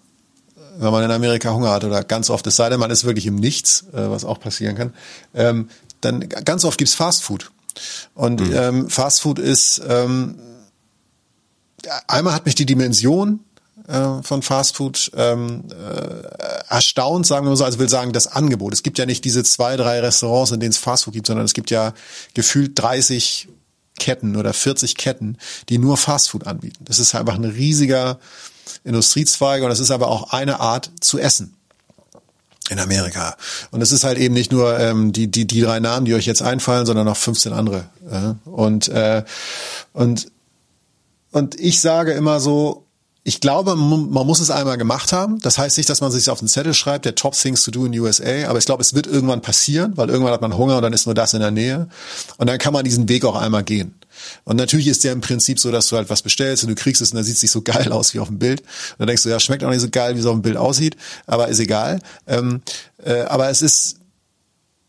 wenn man in Amerika Hunger hat oder ganz oft, es sei denn, man ist wirklich im Nichts, äh, was auch passieren kann, ähm, dann ganz oft gibt's Fast Food. Und mhm. ähm, Fast Food ist ähm, einmal hat mich die Dimension äh, von Fastfood ähm, äh, erstaunt, sagen wir mal so, also will sagen, das Angebot. Es gibt ja nicht diese zwei, drei Restaurants, in denen es Fastfood gibt, sondern es gibt ja gefühlt 30 Ketten oder 40 Ketten, die nur Fastfood anbieten. Das ist einfach ein riesiger Industriezweig und das ist aber auch eine Art zu essen in Amerika. Und es ist halt eben nicht nur ähm, die, die, die drei Namen, die euch jetzt einfallen, sondern noch 15 andere. Äh? Und, äh, und, und ich sage immer so, ich glaube, man muss es einmal gemacht haben. Das heißt nicht, dass man sich auf den Zettel schreibt, der Top Things to do in USA, aber ich glaube, es wird irgendwann passieren, weil irgendwann hat man Hunger und dann ist nur das in der Nähe. Und dann kann man diesen Weg auch einmal gehen. Und natürlich ist der im Prinzip so, dass du halt was bestellst und du kriegst es und dann sieht es nicht so geil aus wie auf dem Bild. Und dann denkst du, ja, schmeckt auch nicht so geil, wie es auf dem Bild aussieht, aber ist egal. Ähm, äh, aber es ist,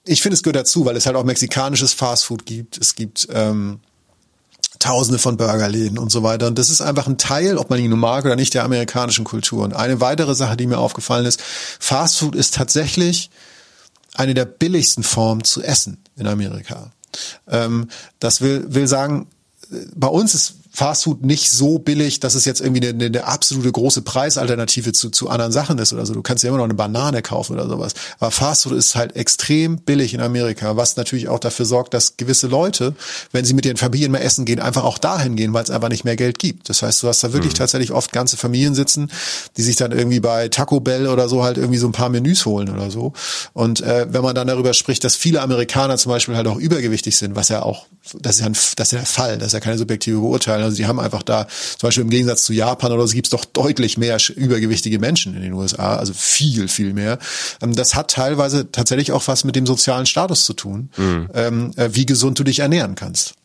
ich finde, es gehört dazu, weil es halt auch mexikanisches Fastfood gibt. Es gibt ähm, Tausende von Burgerläden und so weiter. Und das ist einfach ein Teil, ob man ihn nun mag oder nicht, der amerikanischen Kultur. Und eine weitere Sache, die mir aufgefallen ist, Fastfood ist tatsächlich eine der billigsten Formen zu essen in Amerika. Ähm, das will, will sagen, bei uns ist Fastfood nicht so billig, dass es jetzt irgendwie eine, eine absolute große Preisalternative zu, zu anderen Sachen ist oder so. Du kannst ja immer noch eine Banane kaufen oder sowas. Aber Fastfood ist halt extrem billig in Amerika, was natürlich auch dafür sorgt, dass gewisse Leute, wenn sie mit ihren Familien mal essen gehen, einfach auch dahin gehen, weil es einfach nicht mehr Geld gibt. Das heißt, du hast da wirklich mhm. tatsächlich oft ganze Familien sitzen, die sich dann irgendwie bei Taco Bell oder so halt irgendwie so ein paar Menüs holen oder so. Und äh, wenn man dann darüber spricht, dass viele Amerikaner zum Beispiel halt auch übergewichtig sind, was ja auch, das ist ja, ein, das ist ja der Fall, das ist ja keine subjektive Beurteilung also die haben einfach da, zum Beispiel im Gegensatz zu Japan oder so, gibt es doch deutlich mehr übergewichtige Menschen in den USA, also viel, viel mehr. Ähm, das hat teilweise tatsächlich auch was mit dem sozialen Status zu tun, mhm. ähm, äh, wie gesund du dich ernähren kannst.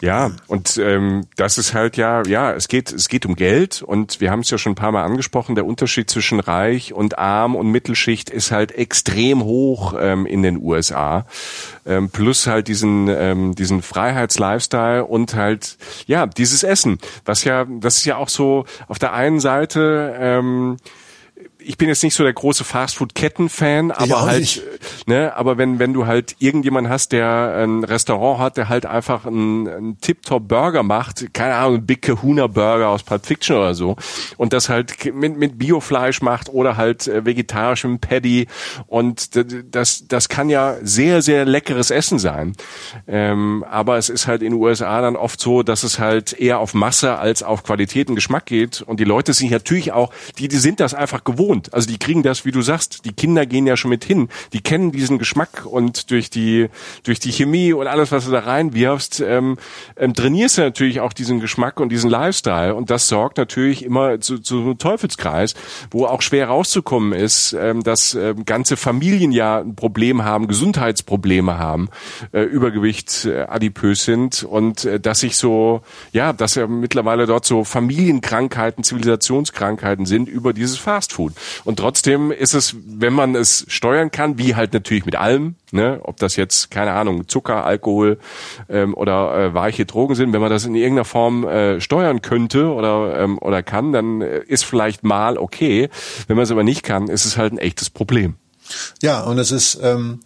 Ja, und ähm, das ist halt ja, ja, es geht, es geht um Geld und wir haben es ja schon ein paar Mal angesprochen, der Unterschied zwischen reich und arm und Mittelschicht ist halt extrem hoch ähm, in den USA. Ähm, plus halt diesen, ähm, diesen Freiheits-Lifestyle und halt, ja, dieses Essen, was ja, das ist ja auch so auf der einen Seite ähm, ich bin jetzt nicht so der große Fastfood-Ketten-Fan, aber halt, nicht. ne, aber wenn, wenn du halt irgendjemand hast, der ein Restaurant hat, der halt einfach einen, einen Tip-Top-Burger macht, keine Ahnung, ein Big Kahuna-Burger aus Pulp Fiction oder so, und das halt mit, mit Biofleisch macht oder halt äh, vegetarischem Paddy und das, das kann ja sehr, sehr leckeres Essen sein. Ähm, aber es ist halt in den USA dann oft so, dass es halt eher auf Masse als auf Qualität und Geschmack geht und die Leute sind natürlich auch, die, die sind das einfach gewohnt gewohnt. Also die kriegen das, wie du sagst, die Kinder gehen ja schon mit hin. Die kennen diesen Geschmack und durch die, durch die Chemie und alles, was du da reinwirfst, ähm, ähm, trainierst du natürlich auch diesen Geschmack und diesen Lifestyle. Und das sorgt natürlich immer zu, zu einem Teufelskreis, wo auch schwer rauszukommen ist, ähm, dass ähm, ganze Familien ja ein Problem haben, Gesundheitsprobleme haben, äh, Übergewicht, äh, adipös sind und äh, dass sich so, ja, dass ja mittlerweile dort so Familienkrankheiten, Zivilisationskrankheiten sind über dieses Fastfood. Und trotzdem ist es, wenn man es steuern kann, wie halt natürlich mit allem, ne, ob das jetzt, keine Ahnung, Zucker, Alkohol ähm, oder äh, weiche Drogen sind, wenn man das in irgendeiner Form äh, steuern könnte oder, ähm, oder kann, dann äh, ist vielleicht mal okay. Wenn man es aber nicht kann, ist es halt ein echtes Problem. Ja, und es ist, ähm,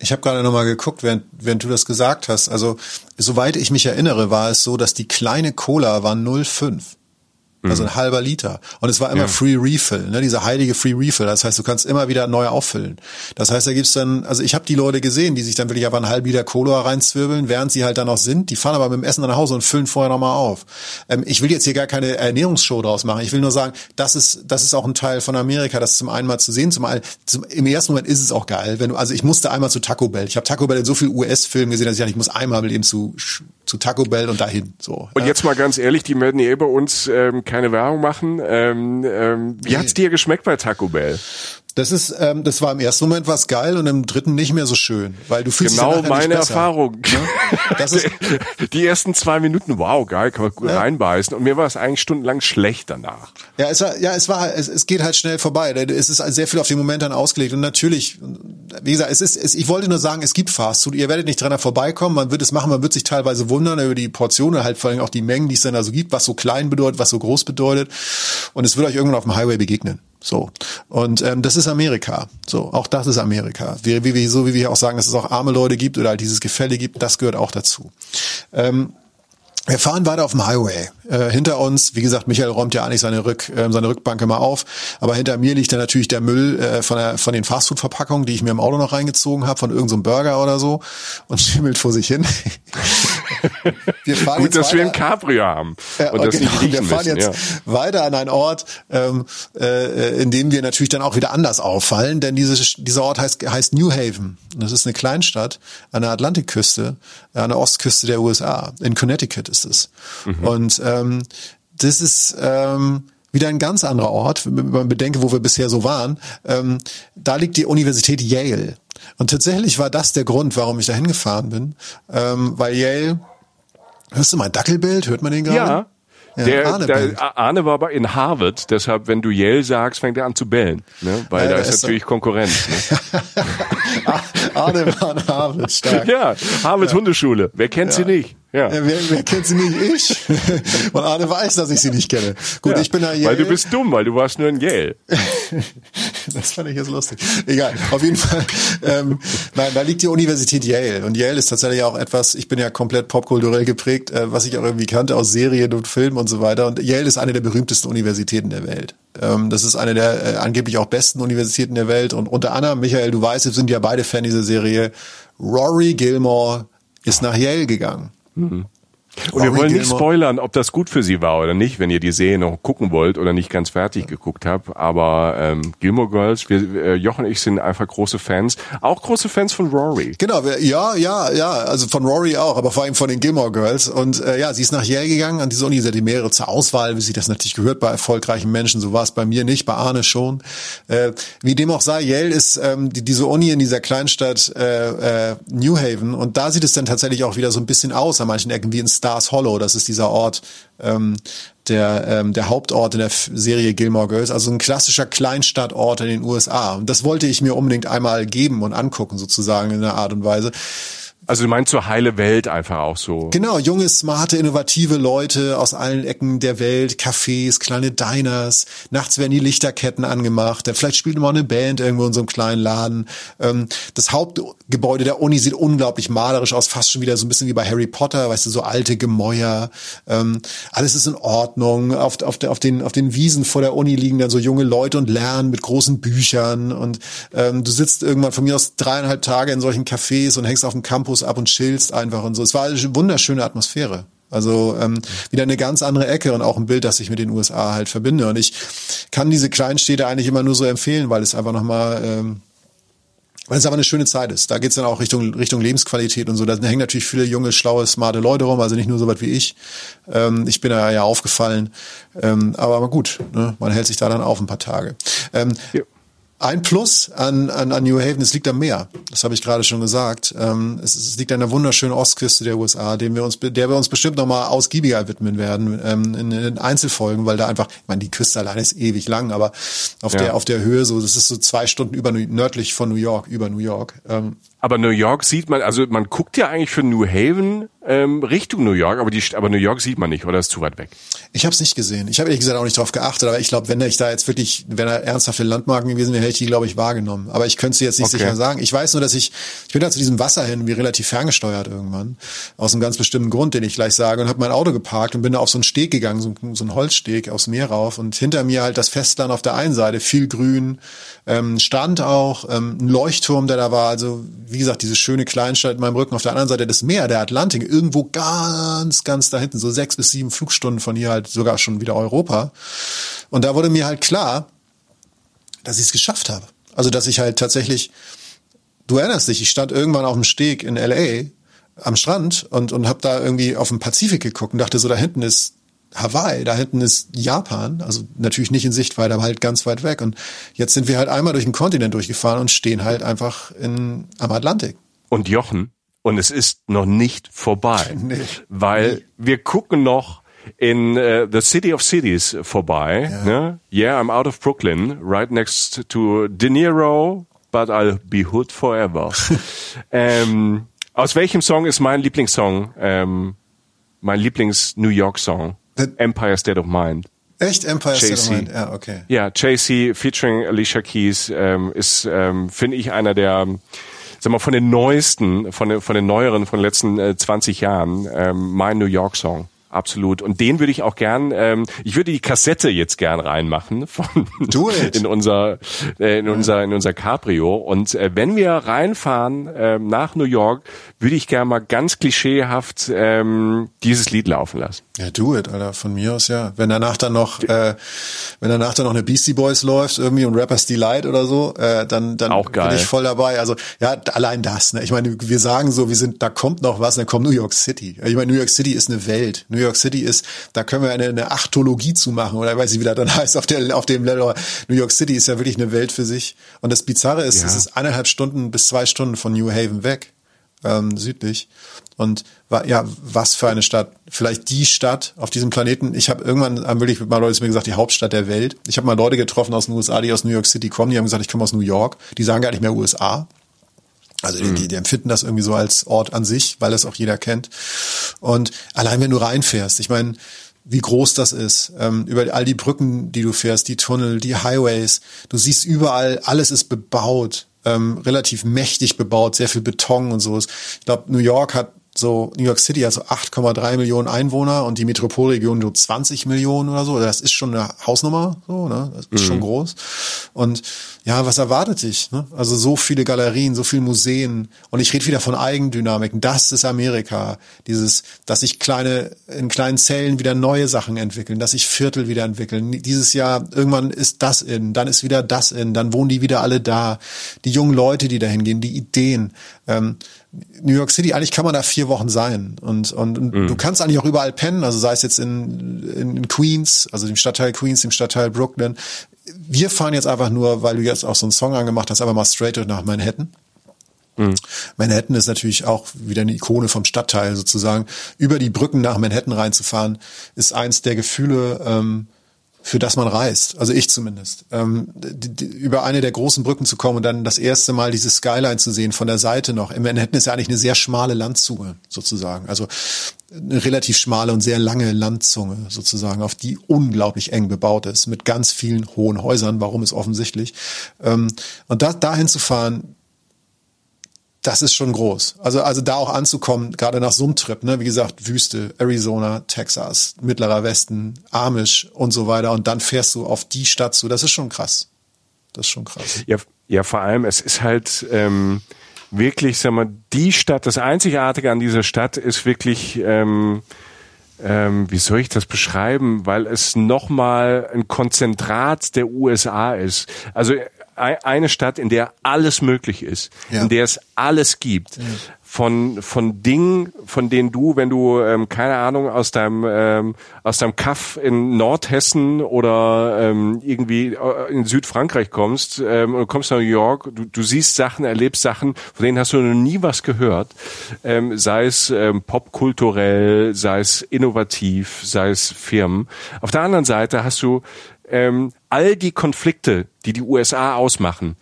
ich habe gerade nochmal geguckt, während, während du das gesagt hast. Also, soweit ich mich erinnere, war es so, dass die kleine Cola war 0,5. Also ein mhm. halber Liter. Und es war immer ja. Free Refill, ne? dieser heilige Free Refill. Das heißt, du kannst immer wieder neu auffüllen. Das heißt, da gibt's dann, also ich habe die Leute gesehen, die sich dann wirklich aber einen halben Liter Cola reinzwirbeln, während sie halt dann noch sind. Die fahren aber mit dem Essen nach Hause und füllen vorher nochmal auf. Ähm, ich will jetzt hier gar keine Ernährungsshow draus machen. Ich will nur sagen, das ist, das ist auch ein Teil von Amerika, das zum einen mal zu sehen. Zum einen, zum, im ersten Moment ist es auch geil. Wenn du, also ich musste einmal zu Taco Bell. Ich habe Taco Bell in so viel US-Filmen gesehen, dass ich dachte, ich muss einmal eben zu, zu Taco Bell und dahin. So. Und jetzt mal ganz ehrlich, die werden eh bei uns ähm, keine Werbung machen. Ähm, ähm, wie hat's dir geschmeckt bei Taco Bell? Das ist, ähm, das war im ersten Moment was geil und im dritten nicht mehr so schön, weil du fühlst genau dich meine Erfahrung. Ne? Das ist die ersten zwei Minuten, wow, geil, kann man gut ja. reinbeißen und mir war es eigentlich stundenlang schlecht danach. Ja, es war, ja, es war, es, es geht halt schnell vorbei. Es ist sehr viel auf den Moment dann ausgelegt und natürlich, wie gesagt, es ist, es, ich wollte nur sagen, es gibt Fastfood. Ihr werdet nicht dran vorbeikommen. Man wird es machen, man wird sich teilweise wundern über die Portionen, halt vor allem auch die Mengen, die es dann da so gibt, was so klein bedeutet, was so groß bedeutet und es wird euch irgendwann auf dem Highway begegnen. So. Und ähm, das ist Amerika. So, auch das ist Amerika. Wie, wie, so wie wir auch sagen, dass es auch arme Leute gibt oder halt dieses Gefälle gibt, das gehört auch dazu. Ähm, wir fahren weiter auf dem Highway. Äh, hinter uns, wie gesagt, Michael räumt ja eigentlich seine, Rück, äh, seine Rückbank immer auf, aber hinter mir liegt dann natürlich der Müll äh, von, der, von den Fastfood-Verpackungen, die ich mir im Auto noch reingezogen habe, von irgendeinem so Burger oder so und schimmelt vor sich hin. wir fahren Gut, dass weiter. wir ein Cabrio haben ja, und das genau, nicht wir fahren müssen, jetzt ja. weiter an einen Ort, ähm, äh, in dem wir natürlich dann auch wieder anders auffallen, denn dieses, dieser Ort heißt, heißt New Haven. Das ist eine Kleinstadt an der Atlantikküste, an der Ostküste der USA. In Connecticut ist es. Mhm. Und ähm, das ist ähm, wieder ein ganz anderer Ort, wenn man bedenke, wo wir bisher so waren. Ähm, da liegt die Universität Yale. Und tatsächlich war das der Grund, warum ich da hingefahren bin, ähm, weil Yale, hörst du mal Dackelbild, hört man den gerade? Ja. Ja, der, Arne, der Arne war aber in Harvard, deshalb, wenn du Yale sagst, fängt er an zu bellen, ne? weil ja, da ist, ist natürlich Konkurrenz. Ne? Arne war in Harvard, stark. Ja, Harvard ja. Hundeschule, wer kennt sie nicht? Ja. ja wer, wer kennt sie nicht? Ich. Und Arne weiß, dass ich sie nicht kenne. Gut, ja, ich bin da Yale. Weil du bist dumm, weil du warst nur in Yale. das fand ich jetzt lustig. Egal, auf jeden Fall. Ähm, nein, da liegt die Universität Yale. Und Yale ist tatsächlich auch etwas, ich bin ja komplett popkulturell geprägt, äh, was ich auch irgendwie kannte aus Serien und Filmen und so weiter. Und Yale ist eine der berühmtesten Universitäten der Welt. Ähm, das ist eine der äh, angeblich auch besten Universitäten der Welt. Und unter anderem, Michael, du weißt, wir sind ja beide Fan dieser Serie. Rory Gilmore ist nach Yale gegangen. Mhm. Und wir wollen nicht spoilern, ob das gut für Sie war oder nicht, wenn ihr die Serie noch gucken wollt oder nicht ganz fertig geguckt habt. Aber ähm, Gilmore Girls, wir, äh, Jochen und ich sind einfach große Fans. Auch große Fans von Rory. Genau, wir, ja, ja, ja, also von Rory auch, aber vor allem von den Gilmore Girls. Und äh, ja, sie ist nach Yale gegangen an diese Uni, sie hat die mehrere zur Auswahl, wie sich das natürlich gehört bei erfolgreichen Menschen. So war es bei mir nicht, bei Arne schon. Äh, wie dem auch sei, Yale ist ähm, die, diese Uni in dieser Kleinstadt äh, äh, New Haven und da sieht es dann tatsächlich auch wieder so ein bisschen aus an manchen Ecken wie in Stars Hollow. Das ist dieser Ort, ähm, der, ähm, der Hauptort in der Serie Gilmore Girls, also ein klassischer Kleinstadtort in den USA. Und das wollte ich mir unbedingt einmal geben und angucken, sozusagen in einer Art und Weise. Also du meinst so heile Welt einfach auch so. Genau, junge, smarte, innovative Leute aus allen Ecken der Welt, Cafés, kleine Diners, nachts werden die Lichterketten angemacht, vielleicht spielt mal eine Band irgendwo in so einem kleinen Laden. Ähm, das Hauptgebäude der Uni sieht unglaublich malerisch aus, fast schon wieder so ein bisschen wie bei Harry Potter, weißt du, so alte Gemäuer. Ähm, alles ist in Ordnung. Auf, auf, auf, den, auf den Wiesen vor der Uni liegen dann so junge Leute und lernen mit großen Büchern und ähm, du sitzt irgendwann von mir aus dreieinhalb Tage in solchen Cafés und hängst auf dem Campus Autos ab und chillst einfach und so. Es war eine wunderschöne Atmosphäre. Also ähm, wieder eine ganz andere Ecke und auch ein Bild, das ich mit den USA halt verbinde. Und ich kann diese kleinen Städte eigentlich immer nur so empfehlen, weil es einfach nochmal, ähm, weil es aber eine schöne Zeit ist. Da geht's dann auch Richtung, Richtung Lebensqualität und so. Da hängen natürlich viele junge, schlaue, smarte Leute rum, also nicht nur so weit wie ich. Ähm, ich bin da ja aufgefallen. Ähm, aber gut, ne? man hält sich da dann auf ein paar Tage. Ähm, ja. Ein Plus an, an, an New Haven, es liegt am Meer. Das habe ich gerade schon gesagt. Ähm, es, es, liegt an der wunderschönen Ostküste der USA, dem wir uns, der wir uns bestimmt nochmal ausgiebiger widmen werden ähm, in, in Einzelfolgen, weil da einfach, ich meine, die Küste alleine ist ewig lang, aber auf ja. der auf der Höhe so, das ist so zwei Stunden über nördlich von New York, über New York. Ähm, aber New York sieht man, also man guckt ja eigentlich für New Haven ähm, Richtung New York, aber die, aber New York sieht man nicht, oder ist zu weit weg? Ich habe es nicht gesehen. Ich habe ehrlich gesagt auch nicht drauf geachtet, aber ich glaube, wenn ich da jetzt wirklich, wenn da ernsthafte Landmarken gewesen wäre, hätte ich die, glaube ich, wahrgenommen. Aber ich könnte sie jetzt nicht okay. sicher sagen. Ich weiß nur, dass ich, ich bin da zu diesem Wasser hin, wie relativ ferngesteuert irgendwann, aus einem ganz bestimmten Grund, den ich gleich sage, und habe mein Auto geparkt und bin da auf so einen Steg gegangen, so, so einen Holzsteg aufs Meer rauf und hinter mir halt das Festland auf der einen Seite, viel Grün, ähm, Strand auch, ähm, ein Leuchtturm, der da war, also wie gesagt, diese schöne Kleinstadt in meinem Rücken, auf der anderen Seite das Meer, der Atlantik, irgendwo ganz, ganz da hinten, so sechs bis sieben Flugstunden von hier halt sogar schon wieder Europa. Und da wurde mir halt klar, dass ich es geschafft habe. Also, dass ich halt tatsächlich, du erinnerst dich, ich stand irgendwann auf dem Steg in LA am Strand und, und habe da irgendwie auf den Pazifik geguckt und dachte so, da hinten ist Hawaii, da hinten ist Japan, also natürlich nicht in Sichtweite, aber halt ganz weit weg. Und jetzt sind wir halt einmal durch den Kontinent durchgefahren und stehen halt einfach in, am Atlantik. Und Jochen, und es ist noch nicht vorbei, nee. weil wir gucken noch in uh, the City of Cities vorbei. Ja. Ne? Yeah, I'm out of Brooklyn, right next to De Niro, but I'll be hood forever. ähm, aus welchem Song ist mein Lieblingssong? Ähm, mein Lieblings-New York-Song? Empire State of Mind. Echt Empire State of Mind? Ja, okay. Ja, JC featuring Alicia Keys ähm, ist, ähm, finde ich, einer der sag mal, von den neuesten, von den, von den neueren, von den letzten äh, 20 Jahren, ähm, mein New York Song. Absolut. Und den würde ich auch gern, ähm, ich würde die Kassette jetzt gern reinmachen von Do it. in unser äh, in unser in unser Cabrio. Und äh, wenn wir reinfahren äh, nach New York, würde ich gern mal ganz klischeehaft ähm, dieses Lied laufen lassen. Ja, do it, Alter, von mir aus ja. Wenn danach dann noch, äh, wenn danach dann noch eine Beastie Boys läuft irgendwie und Rappers Delight oder so, äh, dann dann Auch geil. bin ich voll dabei. Also ja, allein das. Ne? Ich meine, wir sagen so, wir sind, da kommt noch was, dann kommt New York City. Ich meine, New York City ist eine Welt. New York City ist, da können wir eine, eine Achtologie zu machen oder ich weiß nicht, wie das dann heißt auf der auf dem Level. New York City ist ja wirklich eine Welt für sich. Und das Bizarre ist, ja. es ist eineinhalb Stunden bis zwei Stunden von New Haven weg ähm, südlich. Und ja, was für eine Stadt. Vielleicht die Stadt auf diesem Planeten. Ich habe irgendwann haben wirklich mal Leute mir gesagt, die Hauptstadt der Welt. Ich habe mal Leute getroffen aus den USA, die aus New York City kommen. Die haben gesagt, ich komme aus New York. Die sagen gar nicht mehr USA. Also die, die, die empfinden das irgendwie so als Ort an sich, weil das auch jeder kennt. Und allein wenn du reinfährst, ich meine, wie groß das ist, ähm, über all die Brücken, die du fährst, die Tunnel, die Highways, du siehst überall, alles ist bebaut ähm, relativ mächtig bebaut, sehr viel Beton und so. Ich glaube, New York hat so New York City hat so 8,3 Millionen Einwohner und die Metropolregion so 20 Millionen oder so. Das ist schon eine Hausnummer, so, ne? Das ist mhm. schon groß. Und ja, was erwartet dich? Ne? Also so viele Galerien, so viele Museen. Und ich rede wieder von Eigendynamiken. Das ist Amerika. Dieses, dass sich kleine, in kleinen Zellen wieder neue Sachen entwickeln, dass sich Viertel wieder entwickeln. Dieses Jahr, irgendwann ist das in, dann ist wieder das in, dann wohnen die wieder alle da. Die jungen Leute, die da hingehen, die Ideen. Ähm, New York City, eigentlich kann man da vier Wochen sein. Und, und, mhm. du kannst eigentlich auch überall pennen, also sei es jetzt in, in, in Queens, also dem Stadtteil Queens, dem Stadtteil Brooklyn. Wir fahren jetzt einfach nur, weil du jetzt auch so einen Song angemacht hast, einfach mal straight nach Manhattan. Mhm. Manhattan ist natürlich auch wieder eine Ikone vom Stadtteil sozusagen. Über die Brücken nach Manhattan reinzufahren, ist eins der Gefühle, ähm, für das man reist. Also ich zumindest. Ähm, die, die, über eine der großen Brücken zu kommen und dann das erste Mal diese Skyline zu sehen von der Seite noch. In Manhattan ist ja eigentlich eine sehr schmale Landzunge sozusagen. Also eine relativ schmale und sehr lange Landzunge sozusagen, auf die unglaublich eng bebaut ist, mit ganz vielen hohen Häusern. Warum ist offensichtlich. Ähm, und da, dahin zu fahren, das ist schon groß. Also, also da auch anzukommen, gerade nach so einem Trip, ne, wie gesagt, Wüste, Arizona, Texas, Mittlerer Westen, Amish und so weiter. Und dann fährst du auf die Stadt zu. Das ist schon krass. Das ist schon krass. Ja, ja vor allem, es ist halt ähm, wirklich, sag mal, die Stadt, das Einzigartige an dieser Stadt ist wirklich, ähm, ähm, wie soll ich das beschreiben, weil es nochmal ein Konzentrat der USA ist. Also eine Stadt, in der alles möglich ist, ja. in der es alles gibt. Ja. Von, von Dingen, von denen du, wenn du, ähm, keine Ahnung, aus deinem, ähm, aus deinem Kaff in Nordhessen oder ähm, irgendwie äh, in Südfrankreich kommst ähm, und kommst nach New York, du, du siehst Sachen, erlebst Sachen, von denen hast du noch nie was gehört, ähm, sei es ähm, popkulturell, sei es innovativ, sei es Firmen. Auf der anderen Seite hast du ähm, all die Konflikte, die die USA ausmachen,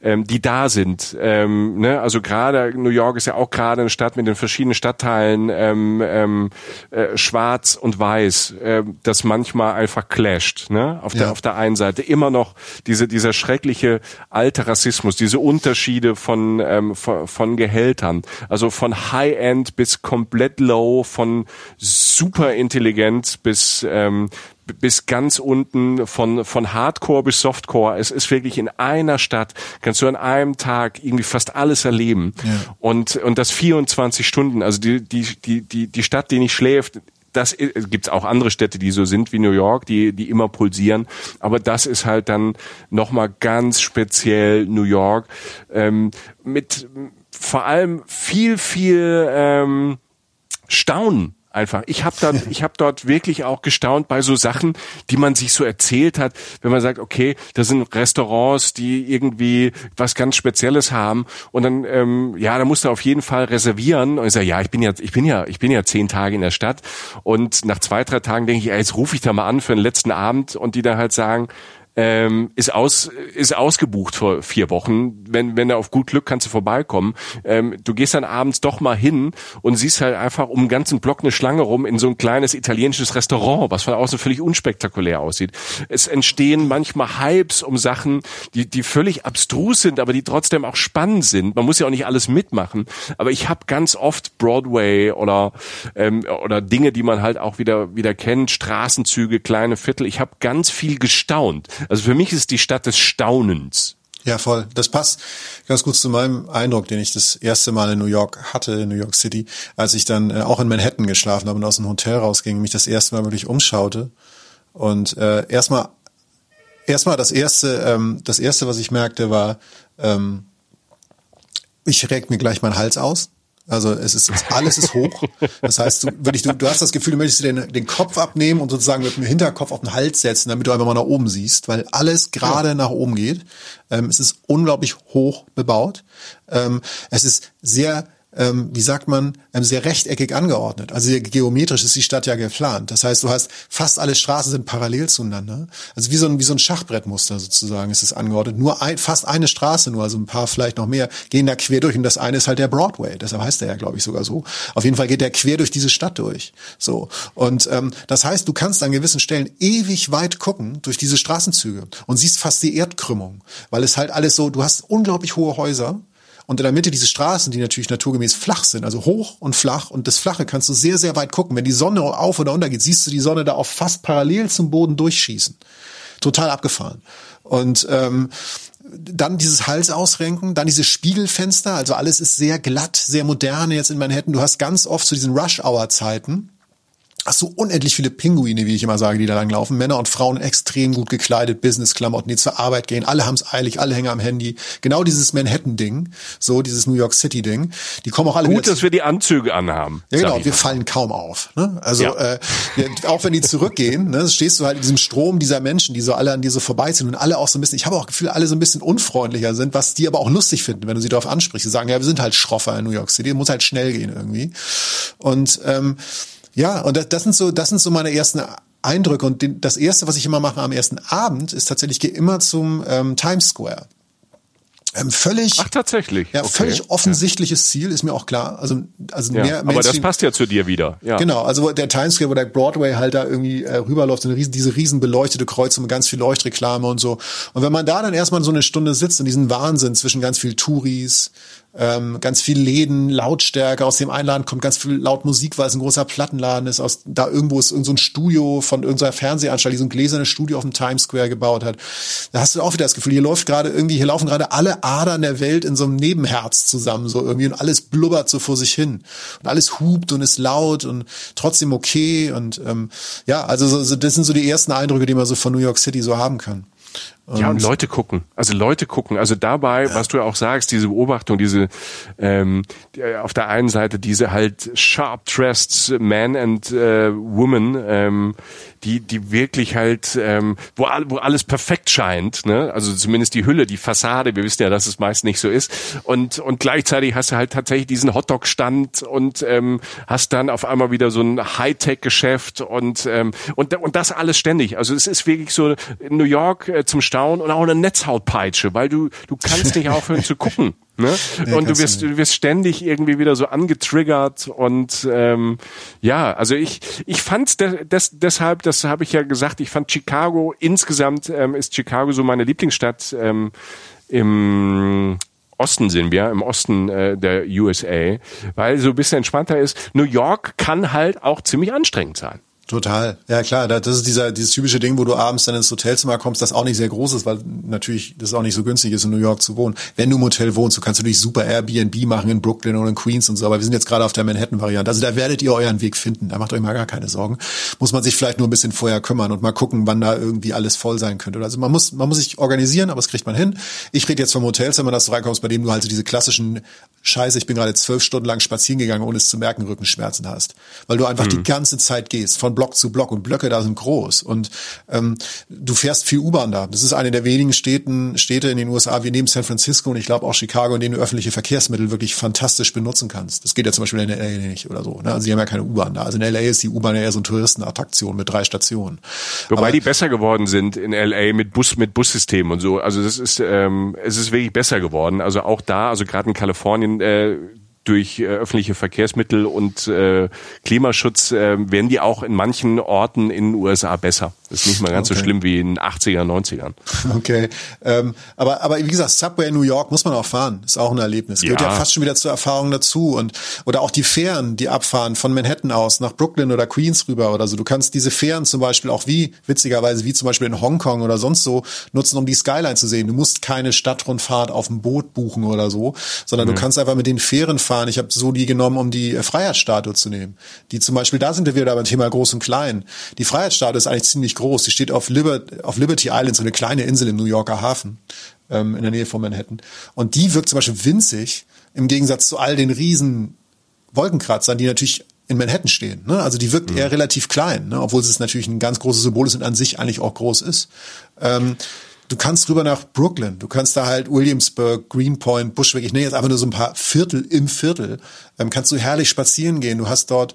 ähm, die da sind. Ähm, ne? Also gerade New York ist ja auch gerade eine Stadt mit den verschiedenen Stadtteilen, ähm, ähm, äh, schwarz und weiß, äh, das manchmal einfach clasht. Ne? Auf, ja. der, auf der einen Seite immer noch diese, dieser schreckliche alte Rassismus, diese Unterschiede von, ähm, von, von Gehältern, also von High-End bis komplett low, von super intelligent bis ähm, bis ganz unten von, von Hardcore bis Softcore. Es ist wirklich in einer Stadt, kannst du an einem Tag irgendwie fast alles erleben. Ja. Und, und das 24 Stunden, also die, die, die, die, die Stadt, die nicht schläft, das gibt's auch andere Städte, die so sind wie New York, die die immer pulsieren. Aber das ist halt dann noch mal ganz speziell New York ähm, mit vor allem viel viel ähm, Staunen einfach. Ich habe dort, ich habe dort wirklich auch gestaunt bei so Sachen, die man sich so erzählt hat, wenn man sagt, okay, das sind Restaurants, die irgendwie was ganz Spezielles haben und dann, ähm, ja, da musst du auf jeden Fall reservieren. Und ich sage, ja, ich bin ja, ich bin ja, ich bin ja zehn Tage in der Stadt und nach zwei, drei Tagen denke ich, ey, jetzt rufe ich da mal an für den letzten Abend und die dann halt sagen, ähm, ist aus ist ausgebucht vor vier Wochen. Wenn wenn du auf gut Glück kannst du vorbeikommen. Ähm, du gehst dann abends doch mal hin und siehst halt einfach um einen ganzen Block eine Schlange rum in so ein kleines italienisches Restaurant, was von außen völlig unspektakulär aussieht. Es entstehen manchmal Hypes um Sachen, die die völlig abstrus sind, aber die trotzdem auch spannend sind. Man muss ja auch nicht alles mitmachen. Aber ich habe ganz oft Broadway oder ähm, oder Dinge, die man halt auch wieder wieder kennt, Straßenzüge, kleine Viertel. Ich habe ganz viel gestaunt. Also für mich ist die Stadt des Staunens. Ja, voll. Das passt ganz gut zu meinem Eindruck, den ich das erste Mal in New York hatte, in New York City, als ich dann äh, auch in Manhattan geschlafen habe und aus dem Hotel rausging, mich das erste Mal wirklich umschaute und äh, erstmal erstmal das erste ähm, das erste, was ich merkte, war ähm, ich regt mir gleich meinen Hals aus. Also es ist alles ist hoch. Das heißt, du, wirklich, du, du hast das Gefühl, du möchtest dir den, den Kopf abnehmen und sozusagen mit dem Hinterkopf auf den Hals setzen, damit du einfach mal nach oben siehst, weil alles gerade ja. nach oben geht. Ähm, es ist unglaublich hoch bebaut. Ähm, es ist sehr ähm, wie sagt man, ähm, sehr rechteckig angeordnet. Also sehr geometrisch ist die Stadt ja geplant. Das heißt, du hast fast alle Straßen sind parallel zueinander. Also wie so ein, wie so ein Schachbrettmuster sozusagen ist es angeordnet. Nur ein, fast eine Straße, nur also ein paar vielleicht noch mehr, gehen da quer durch und das eine ist halt der Broadway. Deshalb heißt der ja, glaube ich, sogar so. Auf jeden Fall geht der quer durch diese Stadt durch. So. Und ähm, das heißt, du kannst an gewissen Stellen ewig weit gucken durch diese Straßenzüge und siehst fast die Erdkrümmung, weil es halt alles so, du hast unglaublich hohe Häuser Und in der Mitte diese Straßen, die natürlich naturgemäß flach sind, also hoch und flach. Und das Flache kannst du sehr, sehr weit gucken. Wenn die Sonne auf oder unter geht, siehst du die Sonne da auch fast parallel zum Boden durchschießen. Total abgefahren. Und ähm, dann dieses Hals ausrenken, dann diese Spiegelfenster, also alles ist sehr glatt, sehr moderne jetzt in Manhattan. Du hast ganz oft zu so diesen Rush-Hour-Zeiten, hast so unendlich viele Pinguine, wie ich immer sage, die da langlaufen. Männer und Frauen extrem gut gekleidet, Business-Klamotten, die zur Arbeit gehen. Alle haben es eilig, alle hängen am Handy. Genau dieses Manhattan-Ding, so dieses New York City-Ding. Die kommen auch alle Gut, dass wir die Anzüge anhaben. Ja, genau. Wir fallen kaum auf. Ne? Also ja. äh, auch wenn die zurückgehen, ne, stehst du halt in diesem Strom dieser Menschen, die so alle an dir so vorbeiziehen und alle auch so ein bisschen. Ich habe auch Gefühl, alle so ein bisschen unfreundlicher sind, was die aber auch lustig finden, wenn du sie darauf ansprichst. Sie sagen, ja, wir sind halt schroffer in New York City, muss halt schnell gehen irgendwie. Und ähm, ja, und das, das sind so, das sind so meine ersten Eindrücke. Und den, das erste, was ich immer mache am ersten Abend, ist tatsächlich, ich gehe immer zum ähm, Times Square. Ähm, völlig. Ach, tatsächlich. Ja, okay. völlig offensichtliches ja. Ziel, ist mir auch klar. Also, also ja, mehr Aber das passt ja zu dir wieder. Ja. Genau, also der Times Square, wo der Broadway halt da irgendwie äh, rüberläuft, eine riesen, diese riesen beleuchtete Kreuzung mit ganz viel Leuchtreklame und so. Und wenn man da dann erstmal so eine Stunde sitzt und diesen Wahnsinn zwischen ganz viel Touris, ähm, ganz viel Läden, Lautstärke. Aus dem Einladen kommt ganz viel laut Musik, weil es ein großer Plattenladen ist. Aus, da irgendwo ist irgend so Studio von irgendeiner Fernsehanstalt, die so ein gläsernes Studio auf dem Times Square gebaut hat. Da hast du auch wieder das Gefühl, hier läuft gerade irgendwie, hier laufen gerade alle Adern der Welt in so einem Nebenherz zusammen, so irgendwie und alles blubbert so vor sich hin. Und alles hupt und ist laut und trotzdem okay. Und ähm, ja, also so, so, das sind so die ersten Eindrücke, die man so von New York City so haben kann. Ja, und Leute gucken. Also Leute gucken. Also dabei, ja. was du ja auch sagst, diese Beobachtung, diese ähm, die, auf der einen Seite diese halt sharp dressed man and äh, woman, ähm, die, die wirklich halt, ähm, wo, wo alles perfekt scheint, ne? Also zumindest die Hülle, die Fassade, wir wissen ja, dass es meist nicht so ist. Und, und gleichzeitig hast du halt tatsächlich diesen Hotdog-Stand und ähm, hast dann auf einmal wieder so ein Hightech-Geschäft und, ähm, und, und das alles ständig. Also es ist wirklich so in New York äh, zum Staunen und auch eine Netzhautpeitsche, weil du, du kannst nicht aufhören zu gucken. Ne? Nee, und du wirst, du wirst ständig irgendwie wieder so angetriggert und ähm, ja, also ich, ich fand de des, deshalb, das habe ich ja gesagt, ich fand Chicago insgesamt ähm, ist Chicago so meine Lieblingsstadt ähm, im Osten sind wir, im Osten äh, der USA, weil so ein bisschen entspannter ist. New York kann halt auch ziemlich anstrengend sein. Total. Ja klar, das ist dieser dieses typische Ding, wo du abends dann ins Hotelzimmer kommst, das auch nicht sehr groß ist, weil natürlich das auch nicht so günstig ist in New York zu wohnen. Wenn du im Hotel wohnst, du kannst natürlich super Airbnb machen in Brooklyn oder in Queens und so, aber wir sind jetzt gerade auf der Manhattan Variante. Also da werdet ihr euren Weg finden. Da macht euch mal gar keine Sorgen. Muss man sich vielleicht nur ein bisschen vorher kümmern und mal gucken, wann da irgendwie alles voll sein könnte. Also man muss man muss sich organisieren, aber das kriegt man hin. Ich rede jetzt vom Hotelzimmer, dass du reinkommst, bei dem du halt so diese klassischen Scheiße, ich bin gerade zwölf Stunden lang spazieren gegangen, ohne es zu merken, Rückenschmerzen hast, weil du einfach mhm. die ganze Zeit gehst von Block zu Block und Blöcke da sind groß und ähm, du fährst viel U-Bahn da. Das ist eine der wenigen Städten, Städte in den USA, wie neben San Francisco und ich glaube auch Chicago, in denen du öffentliche Verkehrsmittel wirklich fantastisch benutzen kannst. Das geht ja zum Beispiel in LA nicht oder so. Ne? Also die haben ja keine U-Bahn da. Also in LA ist die U-Bahn ja eher so eine Touristenattraktion mit drei Stationen. Wobei Aber, die besser geworden sind in LA mit Bus, mit Bussystemen und so. Also das ist, ähm, es ist wirklich besser geworden. Also auch da, also gerade in Kalifornien, äh, durch äh, öffentliche Verkehrsmittel und äh, Klimaschutz äh, werden die auch in manchen Orten in den USA besser. Das ist nicht mal ganz okay. so schlimm wie in den 80er, 90ern. Okay. Ähm, aber, aber wie gesagt, Subway in New York muss man auch fahren. Ist auch ein Erlebnis. Gehört ja fast schon wieder zur Erfahrung dazu. Und, oder auch die Fähren, die abfahren von Manhattan aus nach Brooklyn oder Queens rüber oder so. Du kannst diese Fähren zum Beispiel auch wie, witzigerweise, wie zum Beispiel in Hongkong oder sonst so nutzen, um die Skyline zu sehen. Du musst keine Stadtrundfahrt auf dem Boot buchen oder so, sondern mhm. du kannst einfach mit den Fähren fahren. Ich habe so die genommen, um die Freiheitsstatue zu nehmen. Die zum Beispiel, da sind wir wieder beim Thema Groß und Klein. Die Freiheitsstatue ist eigentlich ziemlich groß. Die steht auf, Liber auf Liberty Island, so eine kleine Insel im New Yorker Hafen, ähm, in der Nähe von Manhattan. Und die wirkt zum Beispiel winzig, im Gegensatz zu all den riesen Wolkenkratzern, die natürlich in Manhattan stehen. Ne? Also die wirkt mhm. eher relativ klein, ne? obwohl es natürlich ein ganz großes Symbol ist und an sich eigentlich auch groß ist. Ähm, du kannst rüber nach Brooklyn, du kannst da halt Williamsburg, Greenpoint, Bushwick, ich nenne jetzt einfach nur so ein paar Viertel im Viertel, ähm, kannst du herrlich spazieren gehen. Du hast dort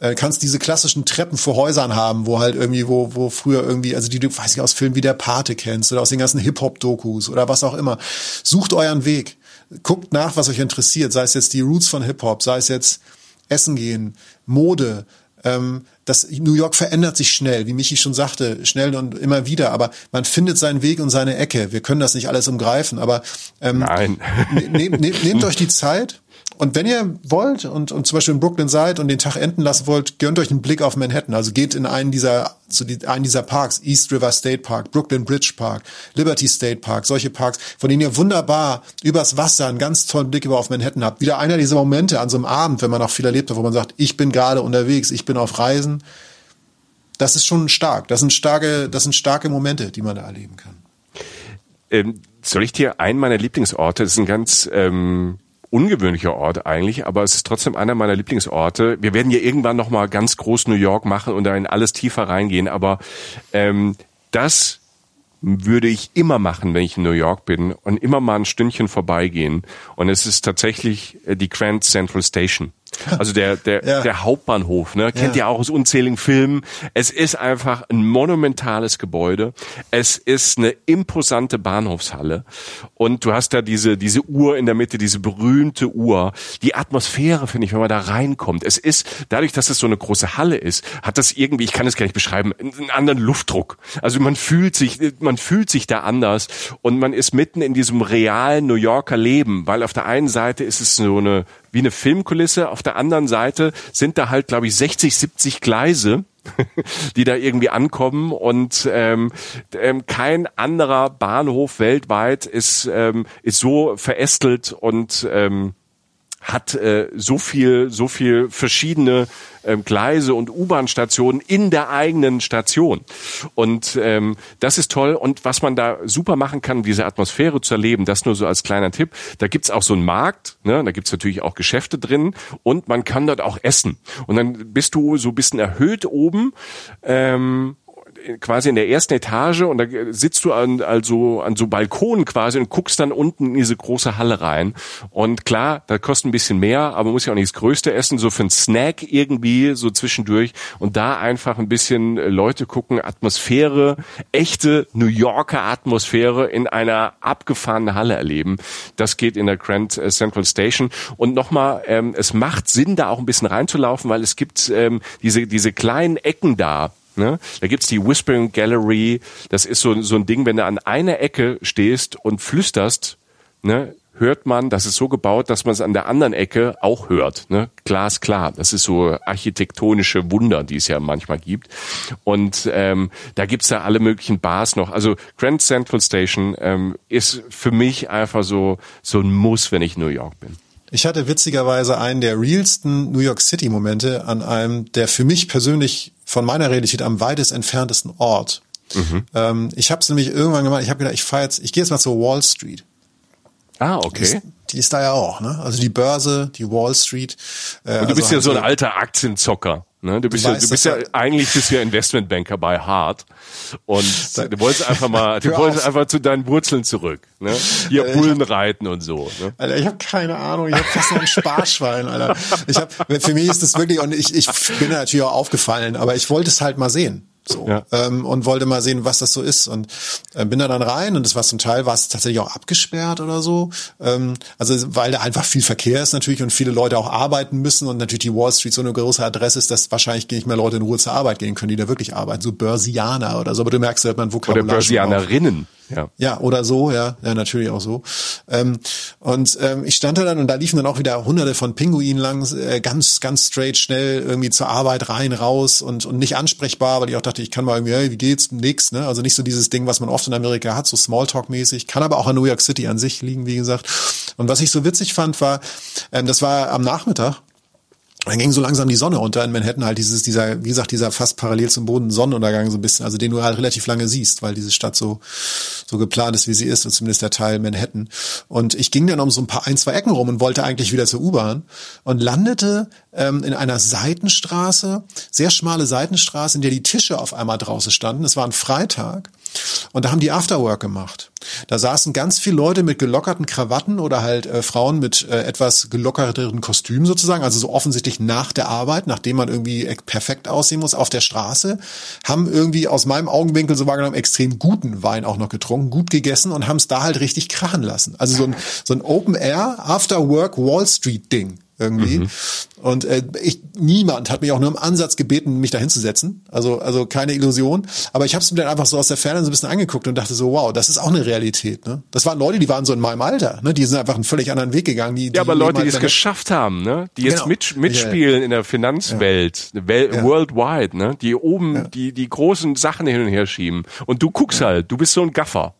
äh, kannst diese klassischen Treppen vor Häusern haben, wo halt irgendwie, wo, wo früher irgendwie, also die du, weiß ich, aus Filmen wie der Pate kennst oder aus den ganzen Hip-Hop-Dokus oder was auch immer. Sucht euren Weg. Guckt nach, was euch interessiert, sei es jetzt die Roots von Hip-Hop, sei es jetzt Essen gehen, Mode, ähm, das New York verändert sich schnell, wie Michi schon sagte, schnell und immer wieder, aber man findet seinen Weg und seine Ecke. Wir können das nicht alles umgreifen, aber ähm, Nein. nehmt, nehmt, nehmt euch die Zeit und wenn ihr wollt und, und zum Beispiel in Brooklyn seid und den Tag enden lassen wollt, gönnt euch einen Blick auf Manhattan. Also geht in einen dieser, zu die, einen dieser Parks, East River State Park, Brooklyn Bridge Park, Liberty State Park, solche Parks, von denen ihr wunderbar übers Wasser einen ganz tollen Blick über auf Manhattan habt. Wieder einer dieser Momente an so einem Abend, wenn man auch viel erlebt hat, wo man sagt, ich bin gerade unterwegs, ich bin auf Reisen. Das ist schon stark. Das sind starke, das sind starke Momente, die man da erleben kann. Ähm, soll ich dir einen meiner Lieblingsorte, das ist ein ganz ähm, ungewöhnlicher Ort eigentlich, aber es ist trotzdem einer meiner Lieblingsorte. Wir werden ja irgendwann noch mal ganz groß New York machen und da in alles tiefer reingehen, aber ähm, das würde ich immer machen, wenn ich in New York bin und immer mal ein Stündchen vorbeigehen. Und es ist tatsächlich äh, die Grand Central Station. Also der, der, ja. der Hauptbahnhof, ne? Kennt ja. ihr auch aus unzähligen Filmen. Es ist einfach ein monumentales Gebäude. Es ist eine imposante Bahnhofshalle. Und du hast da diese, diese Uhr in der Mitte, diese berühmte Uhr. Die Atmosphäre, finde ich, wenn man da reinkommt. Es ist, dadurch, dass es so eine große Halle ist, hat das irgendwie, ich kann es gar nicht beschreiben, einen anderen Luftdruck. Also man fühlt sich, man fühlt sich da anders und man ist mitten in diesem realen New Yorker Leben, weil auf der einen Seite ist es so eine wie eine Filmkulisse. Auf der anderen Seite sind da halt, glaube ich, 60, 70 Gleise die da irgendwie ankommen und ähm, ähm, kein anderer Bahnhof weltweit ist ähm, ist so verästelt und ähm, hat äh, so viel, so viel verschiedene ähm, Gleise und U-Bahn-Stationen in der eigenen Station. Und ähm, das ist toll. Und was man da super machen kann, diese Atmosphäre zu erleben, das nur so als kleiner Tipp. Da gibt's auch so einen Markt, ne? da gibt's natürlich auch Geschäfte drin und man kann dort auch essen. Und dann bist du so ein bisschen erhöht oben ähm, quasi in der ersten Etage und da sitzt du an, also an so Balkonen quasi und guckst dann unten in diese große Halle rein. Und klar, da kostet ein bisschen mehr, aber man muss ja auch nicht das Größte essen, so für einen Snack irgendwie so zwischendurch und da einfach ein bisschen Leute gucken, Atmosphäre, echte New Yorker Atmosphäre in einer abgefahrenen Halle erleben. Das geht in der Grand Central Station. Und nochmal, ähm, es macht Sinn, da auch ein bisschen reinzulaufen, weil es gibt ähm, diese, diese kleinen Ecken da, Ne? Da gibt's die Whispering Gallery. Das ist so, so ein Ding, wenn du an einer Ecke stehst und flüsterst, ne, hört man, das ist so gebaut, dass man es an der anderen Ecke auch hört. Ne? Glasklar. Das ist so architektonische Wunder, die es ja manchmal gibt. Und ähm, da gibt's da alle möglichen Bars noch. Also Grand Central Station ähm, ist für mich einfach so, so ein Muss, wenn ich New York bin. Ich hatte witzigerweise einen der realsten New York City Momente an einem der für mich persönlich von meiner Realität am weitest entferntesten Ort. Mhm. Ähm, ich habe es nämlich irgendwann gemacht, ich habe gedacht, ich fahre jetzt, ich gehe jetzt mal zur Wall Street. Ah, okay. Die ist, die ist, da ja auch, ne? Also die Börse, die Wall Street. Äh, Und du bist also ja so ein alter Aktienzocker. Ne? Du bist, du ja, du bist ja, eigentlich bist du ja Investmentbanker bei Hart und du wolltest einfach mal, du wolltest einfach zu deinen Wurzeln zurück. Ne? Hier äh, Bullen reiten und so. Ne? Alter, ich habe keine Ahnung, ich habe fast noch ein Sparschwein, Alter. Ich hab, für mich ist das wirklich und ich, ich bin natürlich auch aufgefallen, aber ich wollte es halt mal sehen. So, ja. ähm, und wollte mal sehen, was das so ist. Und äh, bin da dann rein und das war zum Teil war es tatsächlich auch abgesperrt oder so. Ähm, also weil da einfach viel Verkehr ist natürlich und viele Leute auch arbeiten müssen und natürlich die Wall Street so eine große Adresse ist, dass wahrscheinlich nicht mehr Leute in Ruhe zur Arbeit gehen können, die da wirklich arbeiten. So Börsianer oder so, aber du merkst, hat man Vokabular. Oder Börsianerinnen. Ja. ja, oder so, ja, ja, natürlich auch so. Ähm, und ähm, ich stand da dann und da liefen dann auch wieder hunderte von Pinguinen lang, äh, ganz, ganz straight, schnell irgendwie zur Arbeit rein, raus und, und nicht ansprechbar, weil ich auch dachte, ich kann mal irgendwie, hey, wie geht's? Nix, ne? Also nicht so dieses Ding, was man oft in Amerika hat, so Smalltalk-mäßig, kann aber auch in New York City an sich liegen, wie gesagt. Und was ich so witzig fand, war, ähm, das war am Nachmittag dann ging so langsam die Sonne unter in Manhattan halt dieses dieser wie gesagt dieser fast parallel zum Boden Sonnenuntergang so ein bisschen also den du halt relativ lange siehst weil diese Stadt so so geplant ist wie sie ist und zumindest der Teil Manhattan. Und ich ging dann um so ein paar ein zwei Ecken rum und wollte eigentlich wieder zur U-Bahn und landete ähm, in einer Seitenstraße sehr schmale Seitenstraße in der die Tische auf einmal draußen standen es war ein Freitag und da haben die Afterwork gemacht. Da saßen ganz viele Leute mit gelockerten Krawatten oder halt äh, Frauen mit äh, etwas gelockerteren Kostümen sozusagen, also so offensichtlich nach der Arbeit, nachdem man irgendwie perfekt aussehen muss, auf der Straße, haben irgendwie aus meinem Augenwinkel so wahrgenommen extrem guten Wein auch noch getrunken, gut gegessen und haben es da halt richtig krachen lassen. Also so ein, so ein Open Air Afterwork Wall Street Ding irgendwie. Mhm. Und äh, ich, niemand hat mich auch nur im Ansatz gebeten, mich da hinzusetzen. Also, also keine Illusion. Aber ich habe es mir dann einfach so aus der Ferne so ein bisschen angeguckt und dachte so, wow, das ist auch eine Realität. Ne? Das waren Leute, die waren so in meinem Alter. Ne? Die sind einfach einen völlig anderen Weg gegangen. Die, ja, die aber Leute, die es geschafft haben, ne? die jetzt genau. mit, mitspielen ja. in der Finanzwelt, ja. Wel ja. worldwide, ne? die oben die, die großen Sachen hin und her schieben. Und du guckst halt, du bist so ein Gaffer.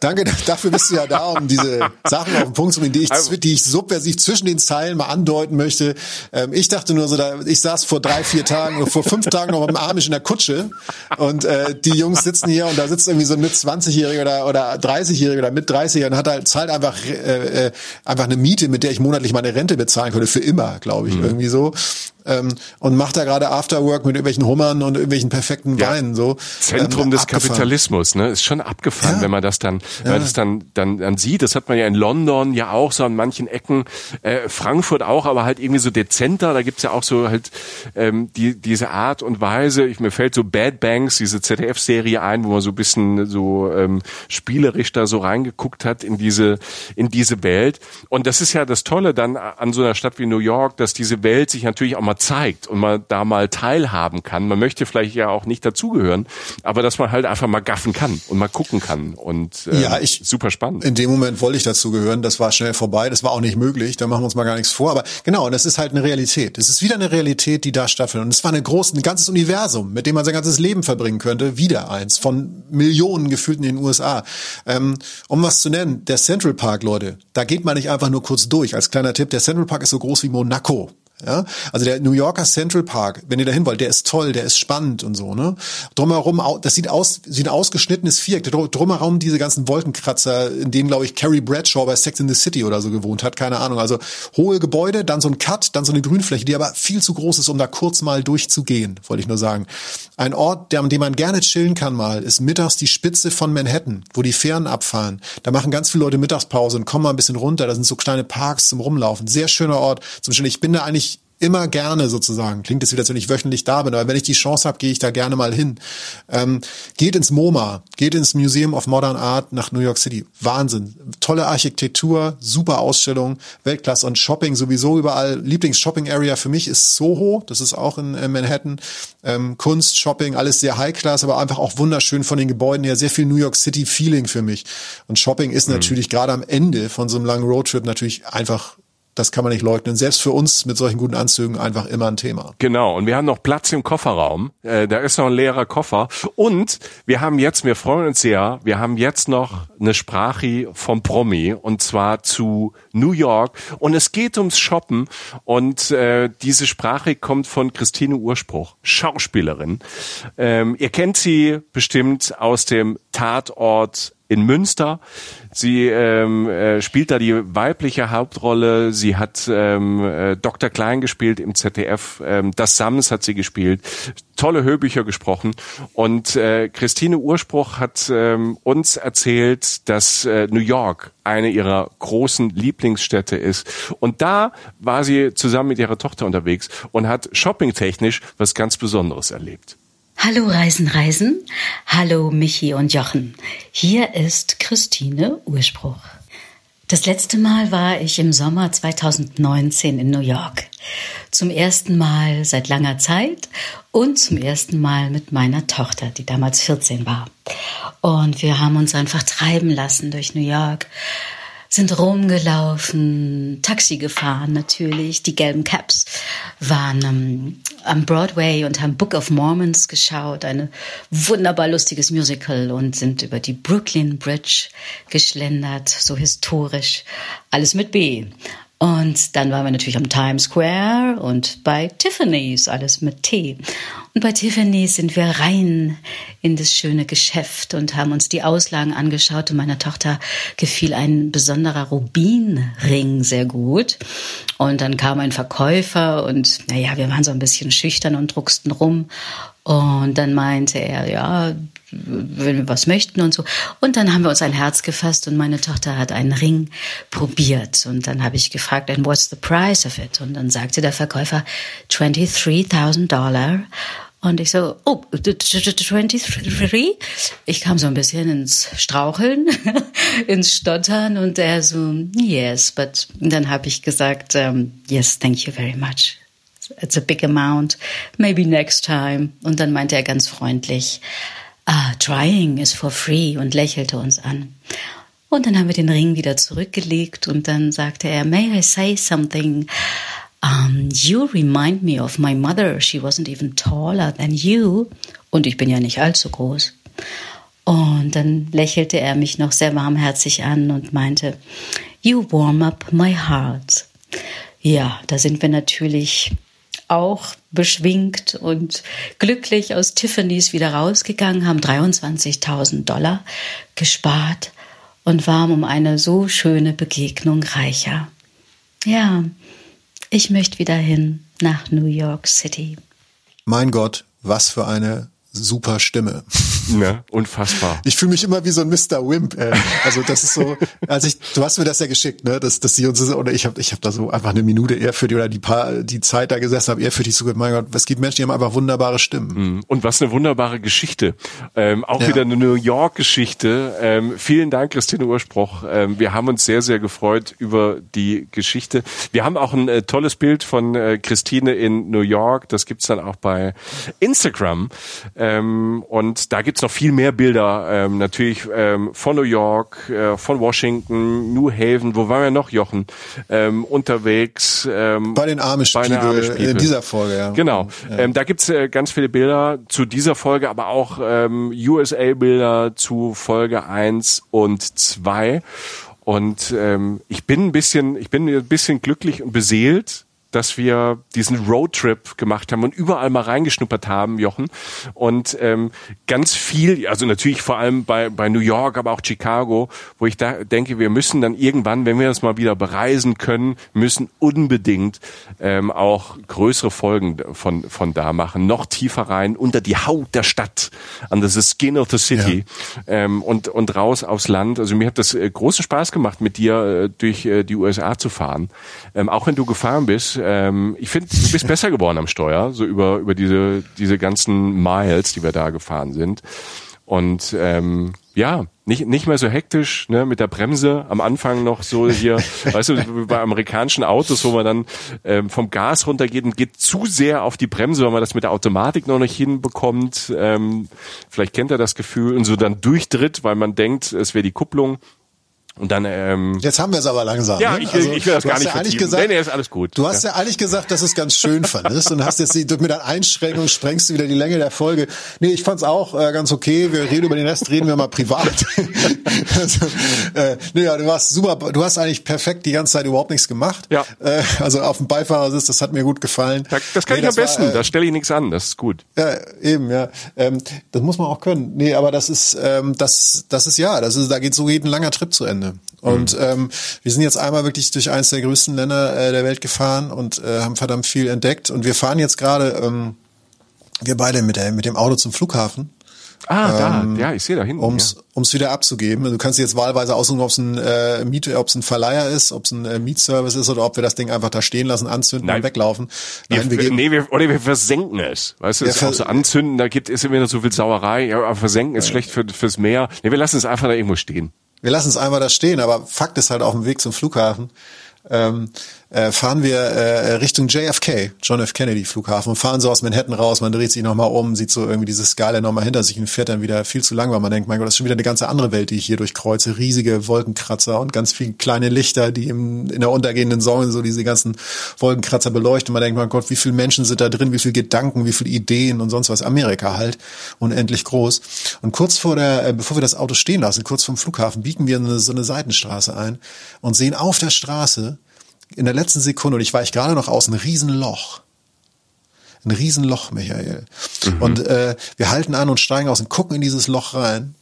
Danke, dafür bist du ja da, um diese Sachen auf den Punkt zu bringen, die ich, also die ich subversiv zwischen den Zeilen mal andeuten möchte. Ähm, ich dachte nur so, da, ich saß vor drei, vier Tagen vor fünf Tagen noch mit dem Amish in der Kutsche und äh, die Jungs sitzen hier und da sitzt irgendwie so ein mit 20-Jähriger oder, oder 30-Jähriger oder mit 30 und hat halt zahlt einfach äh, äh, einfach eine Miete, mit der ich monatlich meine Rente bezahlen könnte, für immer, glaube ich, mhm. irgendwie so ähm, und macht da gerade Afterwork mit irgendwelchen Hummern und irgendwelchen perfekten ja. Weinen so. Zentrum ähm, des abgefahren. Kapitalismus, ne? Ist schon abgefahren, ja. wenn man das dann, wenn man das dann, dann, dann sieht. Das hat man ja in London ja auch so an manchen Ecken, äh, Frankfurt auch, aber halt irgendwie so dezenter. Da gibt's ja auch so halt ähm, die, diese Art und Weise. Ich, mir fällt so Bad Banks, diese ZDF-Serie ein, wo man so ein bisschen so ähm, spielerisch da so reingeguckt hat in diese in diese Welt. Und das ist ja das Tolle dann an so einer Stadt wie New York, dass diese Welt sich natürlich auch mal zeigt und man da mal teilhaben kann. Man möchte vielleicht ja auch nicht dazugehören, aber dass man halt einfach mal gaffen kann und mal gucken kann und äh, ja, ich, super spannend. In dem Moment wollte ich dazugehören, das war schnell vorbei, das war auch nicht möglich, da machen wir uns mal gar nichts vor, aber genau, und das ist halt eine Realität. Es ist wieder eine Realität, die da stattfindet und es war eine große, ein ganzes Universum, mit dem man sein ganzes Leben verbringen könnte, wieder eins von Millionen gefühlt in den USA. Ähm, um was zu nennen, der Central Park, Leute, da geht man nicht einfach nur kurz durch. Als kleiner Tipp, der Central Park ist so groß wie Monaco. Ja, also der New Yorker Central Park, wenn ihr da hin wollt, der ist toll, der ist spannend und so, ne? Drumherum, das sieht aus, wie ein ausgeschnittenes Viereck. Drumherum diese ganzen Wolkenkratzer, in denen, glaube ich, Carrie Bradshaw bei Sex in the City oder so gewohnt hat, keine Ahnung. Also hohe Gebäude, dann so ein Cut, dann so eine Grünfläche, die aber viel zu groß ist, um da kurz mal durchzugehen, wollte ich nur sagen. Ein Ort, der, an dem man gerne chillen kann mal, ist mittags die Spitze von Manhattan, wo die Fähren abfahren. Da machen ganz viele Leute Mittagspause und kommen mal ein bisschen runter. Da sind so kleine Parks zum Rumlaufen. Sehr schöner Ort. Zum Beispiel, ich bin da eigentlich immer gerne sozusagen. Klingt es wieder, als wenn ich wöchentlich da bin, aber wenn ich die Chance habe, gehe ich da gerne mal hin. Ähm, geht ins MoMA, geht ins Museum of Modern Art nach New York City. Wahnsinn. Tolle Architektur, super Ausstellung, Weltklasse und Shopping sowieso überall. Lieblings-Shopping-Area für mich ist Soho, das ist auch in, in Manhattan. Ähm, Kunst, Shopping, alles sehr High-Class, aber einfach auch wunderschön von den Gebäuden her. Sehr viel New York City-Feeling für mich. Und Shopping ist mhm. natürlich gerade am Ende von so einem langen Roadtrip natürlich einfach das kann man nicht leugnen. Selbst für uns mit solchen guten Anzügen einfach immer ein Thema. Genau. Und wir haben noch Platz im Kofferraum. Äh, da ist noch ein leerer Koffer. Und wir haben jetzt, wir freuen uns sehr, wir haben jetzt noch eine Sprache vom Promi und zwar zu New York. Und es geht ums Shoppen. Und äh, diese Sprache kommt von Christine Urspruch, Schauspielerin. Ähm, ihr kennt sie bestimmt aus dem Tatort in Münster. Sie ähm, äh, spielt da die weibliche Hauptrolle. Sie hat ähm, äh, Dr. Klein gespielt im ZDF. Ähm, das Sams hat sie gespielt. Tolle Hörbücher gesprochen. Und äh, Christine Urspruch hat ähm, uns erzählt, dass äh, New York eine ihrer großen Lieblingsstädte ist. Und da war sie zusammen mit ihrer Tochter unterwegs und hat shoppingtechnisch was ganz Besonderes erlebt. Hallo Reisen, Reisen. Hallo Michi und Jochen. Hier ist Christine Urspruch. Das letzte Mal war ich im Sommer 2019 in New York. Zum ersten Mal seit langer Zeit und zum ersten Mal mit meiner Tochter, die damals 14 war. Und wir haben uns einfach treiben lassen durch New York, sind rumgelaufen, Taxi gefahren natürlich, die gelben Caps, waren ähm, am Broadway und haben Book of Mormons geschaut, ein wunderbar lustiges Musical und sind über die Brooklyn Bridge geschlendert, so historisch, alles mit B. Und dann waren wir natürlich am Times Square und bei Tiffany's, alles mit T. Und bei Tiffany's sind wir rein in das schöne Geschäft und haben uns die Auslagen angeschaut. Und meiner Tochter gefiel ein besonderer Rubinring sehr gut. Und dann kam ein Verkäufer und, naja, wir waren so ein bisschen schüchtern und drucksten rum. Und dann meinte er, ja, wenn wir was möchten und so. Und dann haben wir uns ein Herz gefasst und meine Tochter hat einen Ring probiert. Und dann habe ich gefragt, and what's the price of it? Und dann sagte der Verkäufer 23.000 Dollar. Und ich so, oh, 23? Ich kam so ein bisschen ins Straucheln, ins Stottern und er so, yes, but und dann habe ich gesagt, um, yes, thank you very much. It's a big amount, maybe next time. Und dann meinte er ganz freundlich, ah, trying is for free und lächelte uns an. Und dann haben wir den Ring wieder zurückgelegt und dann sagte er, may I say something? um, you remind me of my mother. She wasn't even taller than you. Und ich bin ja nicht allzu groß. Und dann lächelte er mich noch sehr warmherzig an und meinte, You warm up my heart. Ja, da sind wir natürlich auch beschwingt und glücklich aus Tiffany's wieder rausgegangen, haben 23.000 Dollar gespart und waren um eine so schöne Begegnung reicher. Ja, ich möchte wieder hin nach New York City. Mein Gott, was für eine super Stimme. Ne, unfassbar. Ich fühle mich immer wie so ein Mr. Wimp. Ey. Also das ist so, als ich, du hast mir das ja geschickt, ne, dass, dass sie uns oder ich habe, ich habe da so einfach eine Minute eher für die oder die paar, die Zeit da gesessen habe, eher für dich so mein Gott, es gibt Menschen, die haben einfach wunderbare Stimmen. Mhm. Und was eine wunderbare Geschichte. Ähm, auch ja. wieder eine New York-Geschichte. Ähm, vielen Dank, Christine Urspruch. Ähm, wir haben uns sehr, sehr gefreut über die Geschichte. Wir haben auch ein äh, tolles Bild von äh, Christine in New York. Das gibt's dann auch bei Instagram. Ähm, und da gibt's noch viel mehr Bilder, ähm, natürlich ähm, von New York, äh, von Washington, New Haven, wo waren wir noch, Jochen? Ähm, unterwegs. Ähm, bei den Amish-People in dieser Folge, ja. Genau. Ja. Ähm, da gibt's äh, ganz viele Bilder zu dieser Folge, aber auch ähm, USA-Bilder zu Folge eins und zwei. Und ähm, ich bin ein bisschen, ich bin ein bisschen glücklich und beseelt, dass wir diesen Roadtrip gemacht haben und überall mal reingeschnuppert haben, Jochen. Und ähm, ganz viel, also natürlich vor allem bei, bei New York, aber auch Chicago, wo ich da denke, wir müssen dann irgendwann, wenn wir das mal wieder bereisen können, müssen unbedingt ähm, auch größere Folgen von, von da machen, noch tiefer rein, unter die Haut der Stadt, under the skin of the city ja. ähm, und, und raus aufs Land. Also mir hat das äh, großen Spaß gemacht, mit dir äh, durch äh, die USA zu fahren. Ähm, auch wenn du gefahren bist, ähm, ich finde, du bist besser geworden am Steuer, so über, über diese, diese ganzen Miles, die wir da gefahren sind. Und ähm, ja, nicht, nicht mehr so hektisch, ne, mit der Bremse am Anfang noch so hier, weißt du, bei amerikanischen Autos, wo man dann ähm, vom Gas runtergeht und geht zu sehr auf die Bremse, weil man das mit der Automatik noch nicht hinbekommt. Ähm, vielleicht kennt er das Gefühl und so dann durchtritt, weil man denkt, es wäre die Kupplung. Und dann, ähm, Jetzt haben wir es aber langsam. Ja, ne? ich, also, ich will das gar nicht ja eigentlich gesagt, nee, nee, ist alles gut. Du hast ja. ja eigentlich gesagt, dass es ganz schön fandest und hast jetzt die, mit der Einschränkung sprengst du wieder die Länge der Folge. Nee, ich fand's auch äh, ganz okay. Wir reden über den Rest, reden wir mal privat. also, äh, nee, ja, du warst super. Du hast eigentlich perfekt die ganze Zeit überhaupt nichts gemacht. Ja. Äh, also auf dem Beifahrersitz, das hat mir gut gefallen. Das, das kann nee, ich am besten. War, äh, da stelle ich nichts an. Das ist gut. Ja, eben, ja. Ähm, das muss man auch können. Nee, aber das ist, ähm, das, das ist ja, das ist, da geht so jeden langer Trip zu Ende. Und mhm. ähm, wir sind jetzt einmal wirklich durch eines der größten Länder äh, der Welt gefahren und äh, haben verdammt viel entdeckt. Und wir fahren jetzt gerade, ähm, wir beide mit, der, mit dem Auto zum Flughafen. Ah, ähm, da, ja, ich sehe da hinten. Ums, ja. ums wieder abzugeben. Du kannst jetzt wahlweise aussuchen, ob es ein äh, Miet, ob es ein Verleiher ist, ob es ein äh, Mietservice ist oder ob wir das Ding einfach da stehen lassen, anzünden Nein. und weglaufen. Nein, wir, wir nee, wir, oder wir versenken es. Weißt du, ja, auch so anzünden, da gibt es immer noch so viel Sauerei, ja, aber versenken ist schlecht für, fürs Meer. Nee, wir lassen es einfach da irgendwo stehen wir lassen es einmal da stehen, aber Fakt ist halt auf dem Weg zum Flughafen ähm, äh, fahren wir äh, Richtung JFK, John F. Kennedy Flughafen fahren so aus Manhattan raus, man dreht sich nochmal um, sieht so irgendwie diese Skala nochmal hinter sich und fährt dann wieder viel zu lang, weil man denkt, mein Gott, das ist schon wieder eine ganz andere Welt, die ich hier durchkreuze. Riesige Wolkenkratzer und ganz viele kleine Lichter, die im, in der untergehenden Sonne so diese ganzen Wolkenkratzer beleuchten. Man denkt, mein Gott, wie viele Menschen sind da drin, wie viele Gedanken, wie viele Ideen und sonst was. Amerika halt, unendlich groß. Und kurz vor der, äh, bevor wir das Auto stehen lassen, kurz vom Flughafen, biegen wir eine, so eine Seitenstraße ein und sehen auf der Straße in der letzten Sekunde, und ich weiche gerade noch aus, ein Riesenloch. Ein Riesenloch, Michael. Mhm. Und äh, wir halten an und steigen aus und gucken in dieses Loch rein.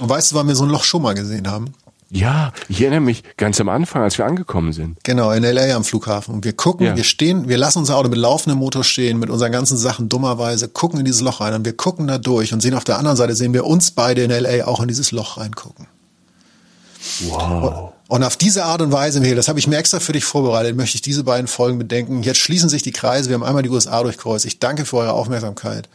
Und weißt du, wann wir so ein Loch schon mal gesehen haben? Ja, ich erinnere mich ganz am Anfang, als wir angekommen sind. Genau, in LA am Flughafen. Und wir gucken, ja. wir stehen, wir lassen unser Auto mit laufendem Motor stehen, mit unseren ganzen Sachen dummerweise, gucken in dieses Loch rein und wir gucken da durch und sehen auf der anderen Seite, sehen wir uns beide in LA auch in dieses Loch reingucken. Wow. Und auf diese Art und Weise, Michael, das habe ich mir extra für dich vorbereitet, möchte ich diese beiden Folgen bedenken. Jetzt schließen sich die Kreise. Wir haben einmal die USA durchkreuzt. Ich danke für eure Aufmerksamkeit.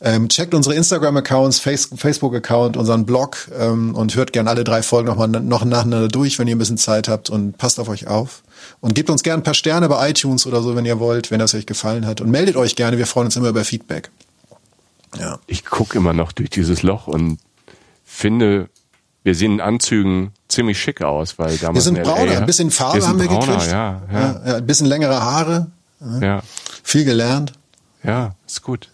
Ähm, checkt unsere Instagram-Accounts, Facebook-Account, unseren Blog ähm, und hört gerne alle drei Folgen nochmal noch nacheinander durch, wenn ihr ein bisschen Zeit habt und passt auf euch auf. Und gebt uns gerne ein paar Sterne bei iTunes oder so, wenn ihr wollt, wenn das euch gefallen hat. Und meldet euch gerne, wir freuen uns immer über Feedback. Ja. Ich gucke immer noch durch dieses Loch und finde, wir sehen in Anzügen ziemlich schick aus, weil damals. Wir sind brauner, ein bisschen Farbe haben wir brauner, gekriegt. Ja, ja. Ja, ein bisschen längere Haare. Ja. Viel gelernt. Ja, ist gut.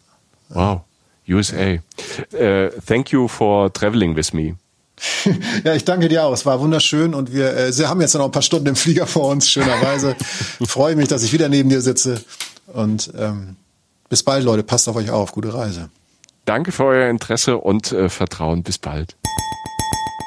Wow. USA. Uh, thank you for traveling with me. ja, ich danke dir auch. Es war wunderschön und wir äh, Sie haben jetzt noch ein paar Stunden im Flieger vor uns, schönerweise. Freue mich, dass ich wieder neben dir sitze. Und ähm, bis bald, Leute. Passt auf euch auf. Gute Reise. Danke für euer Interesse und äh, Vertrauen. Bis bald.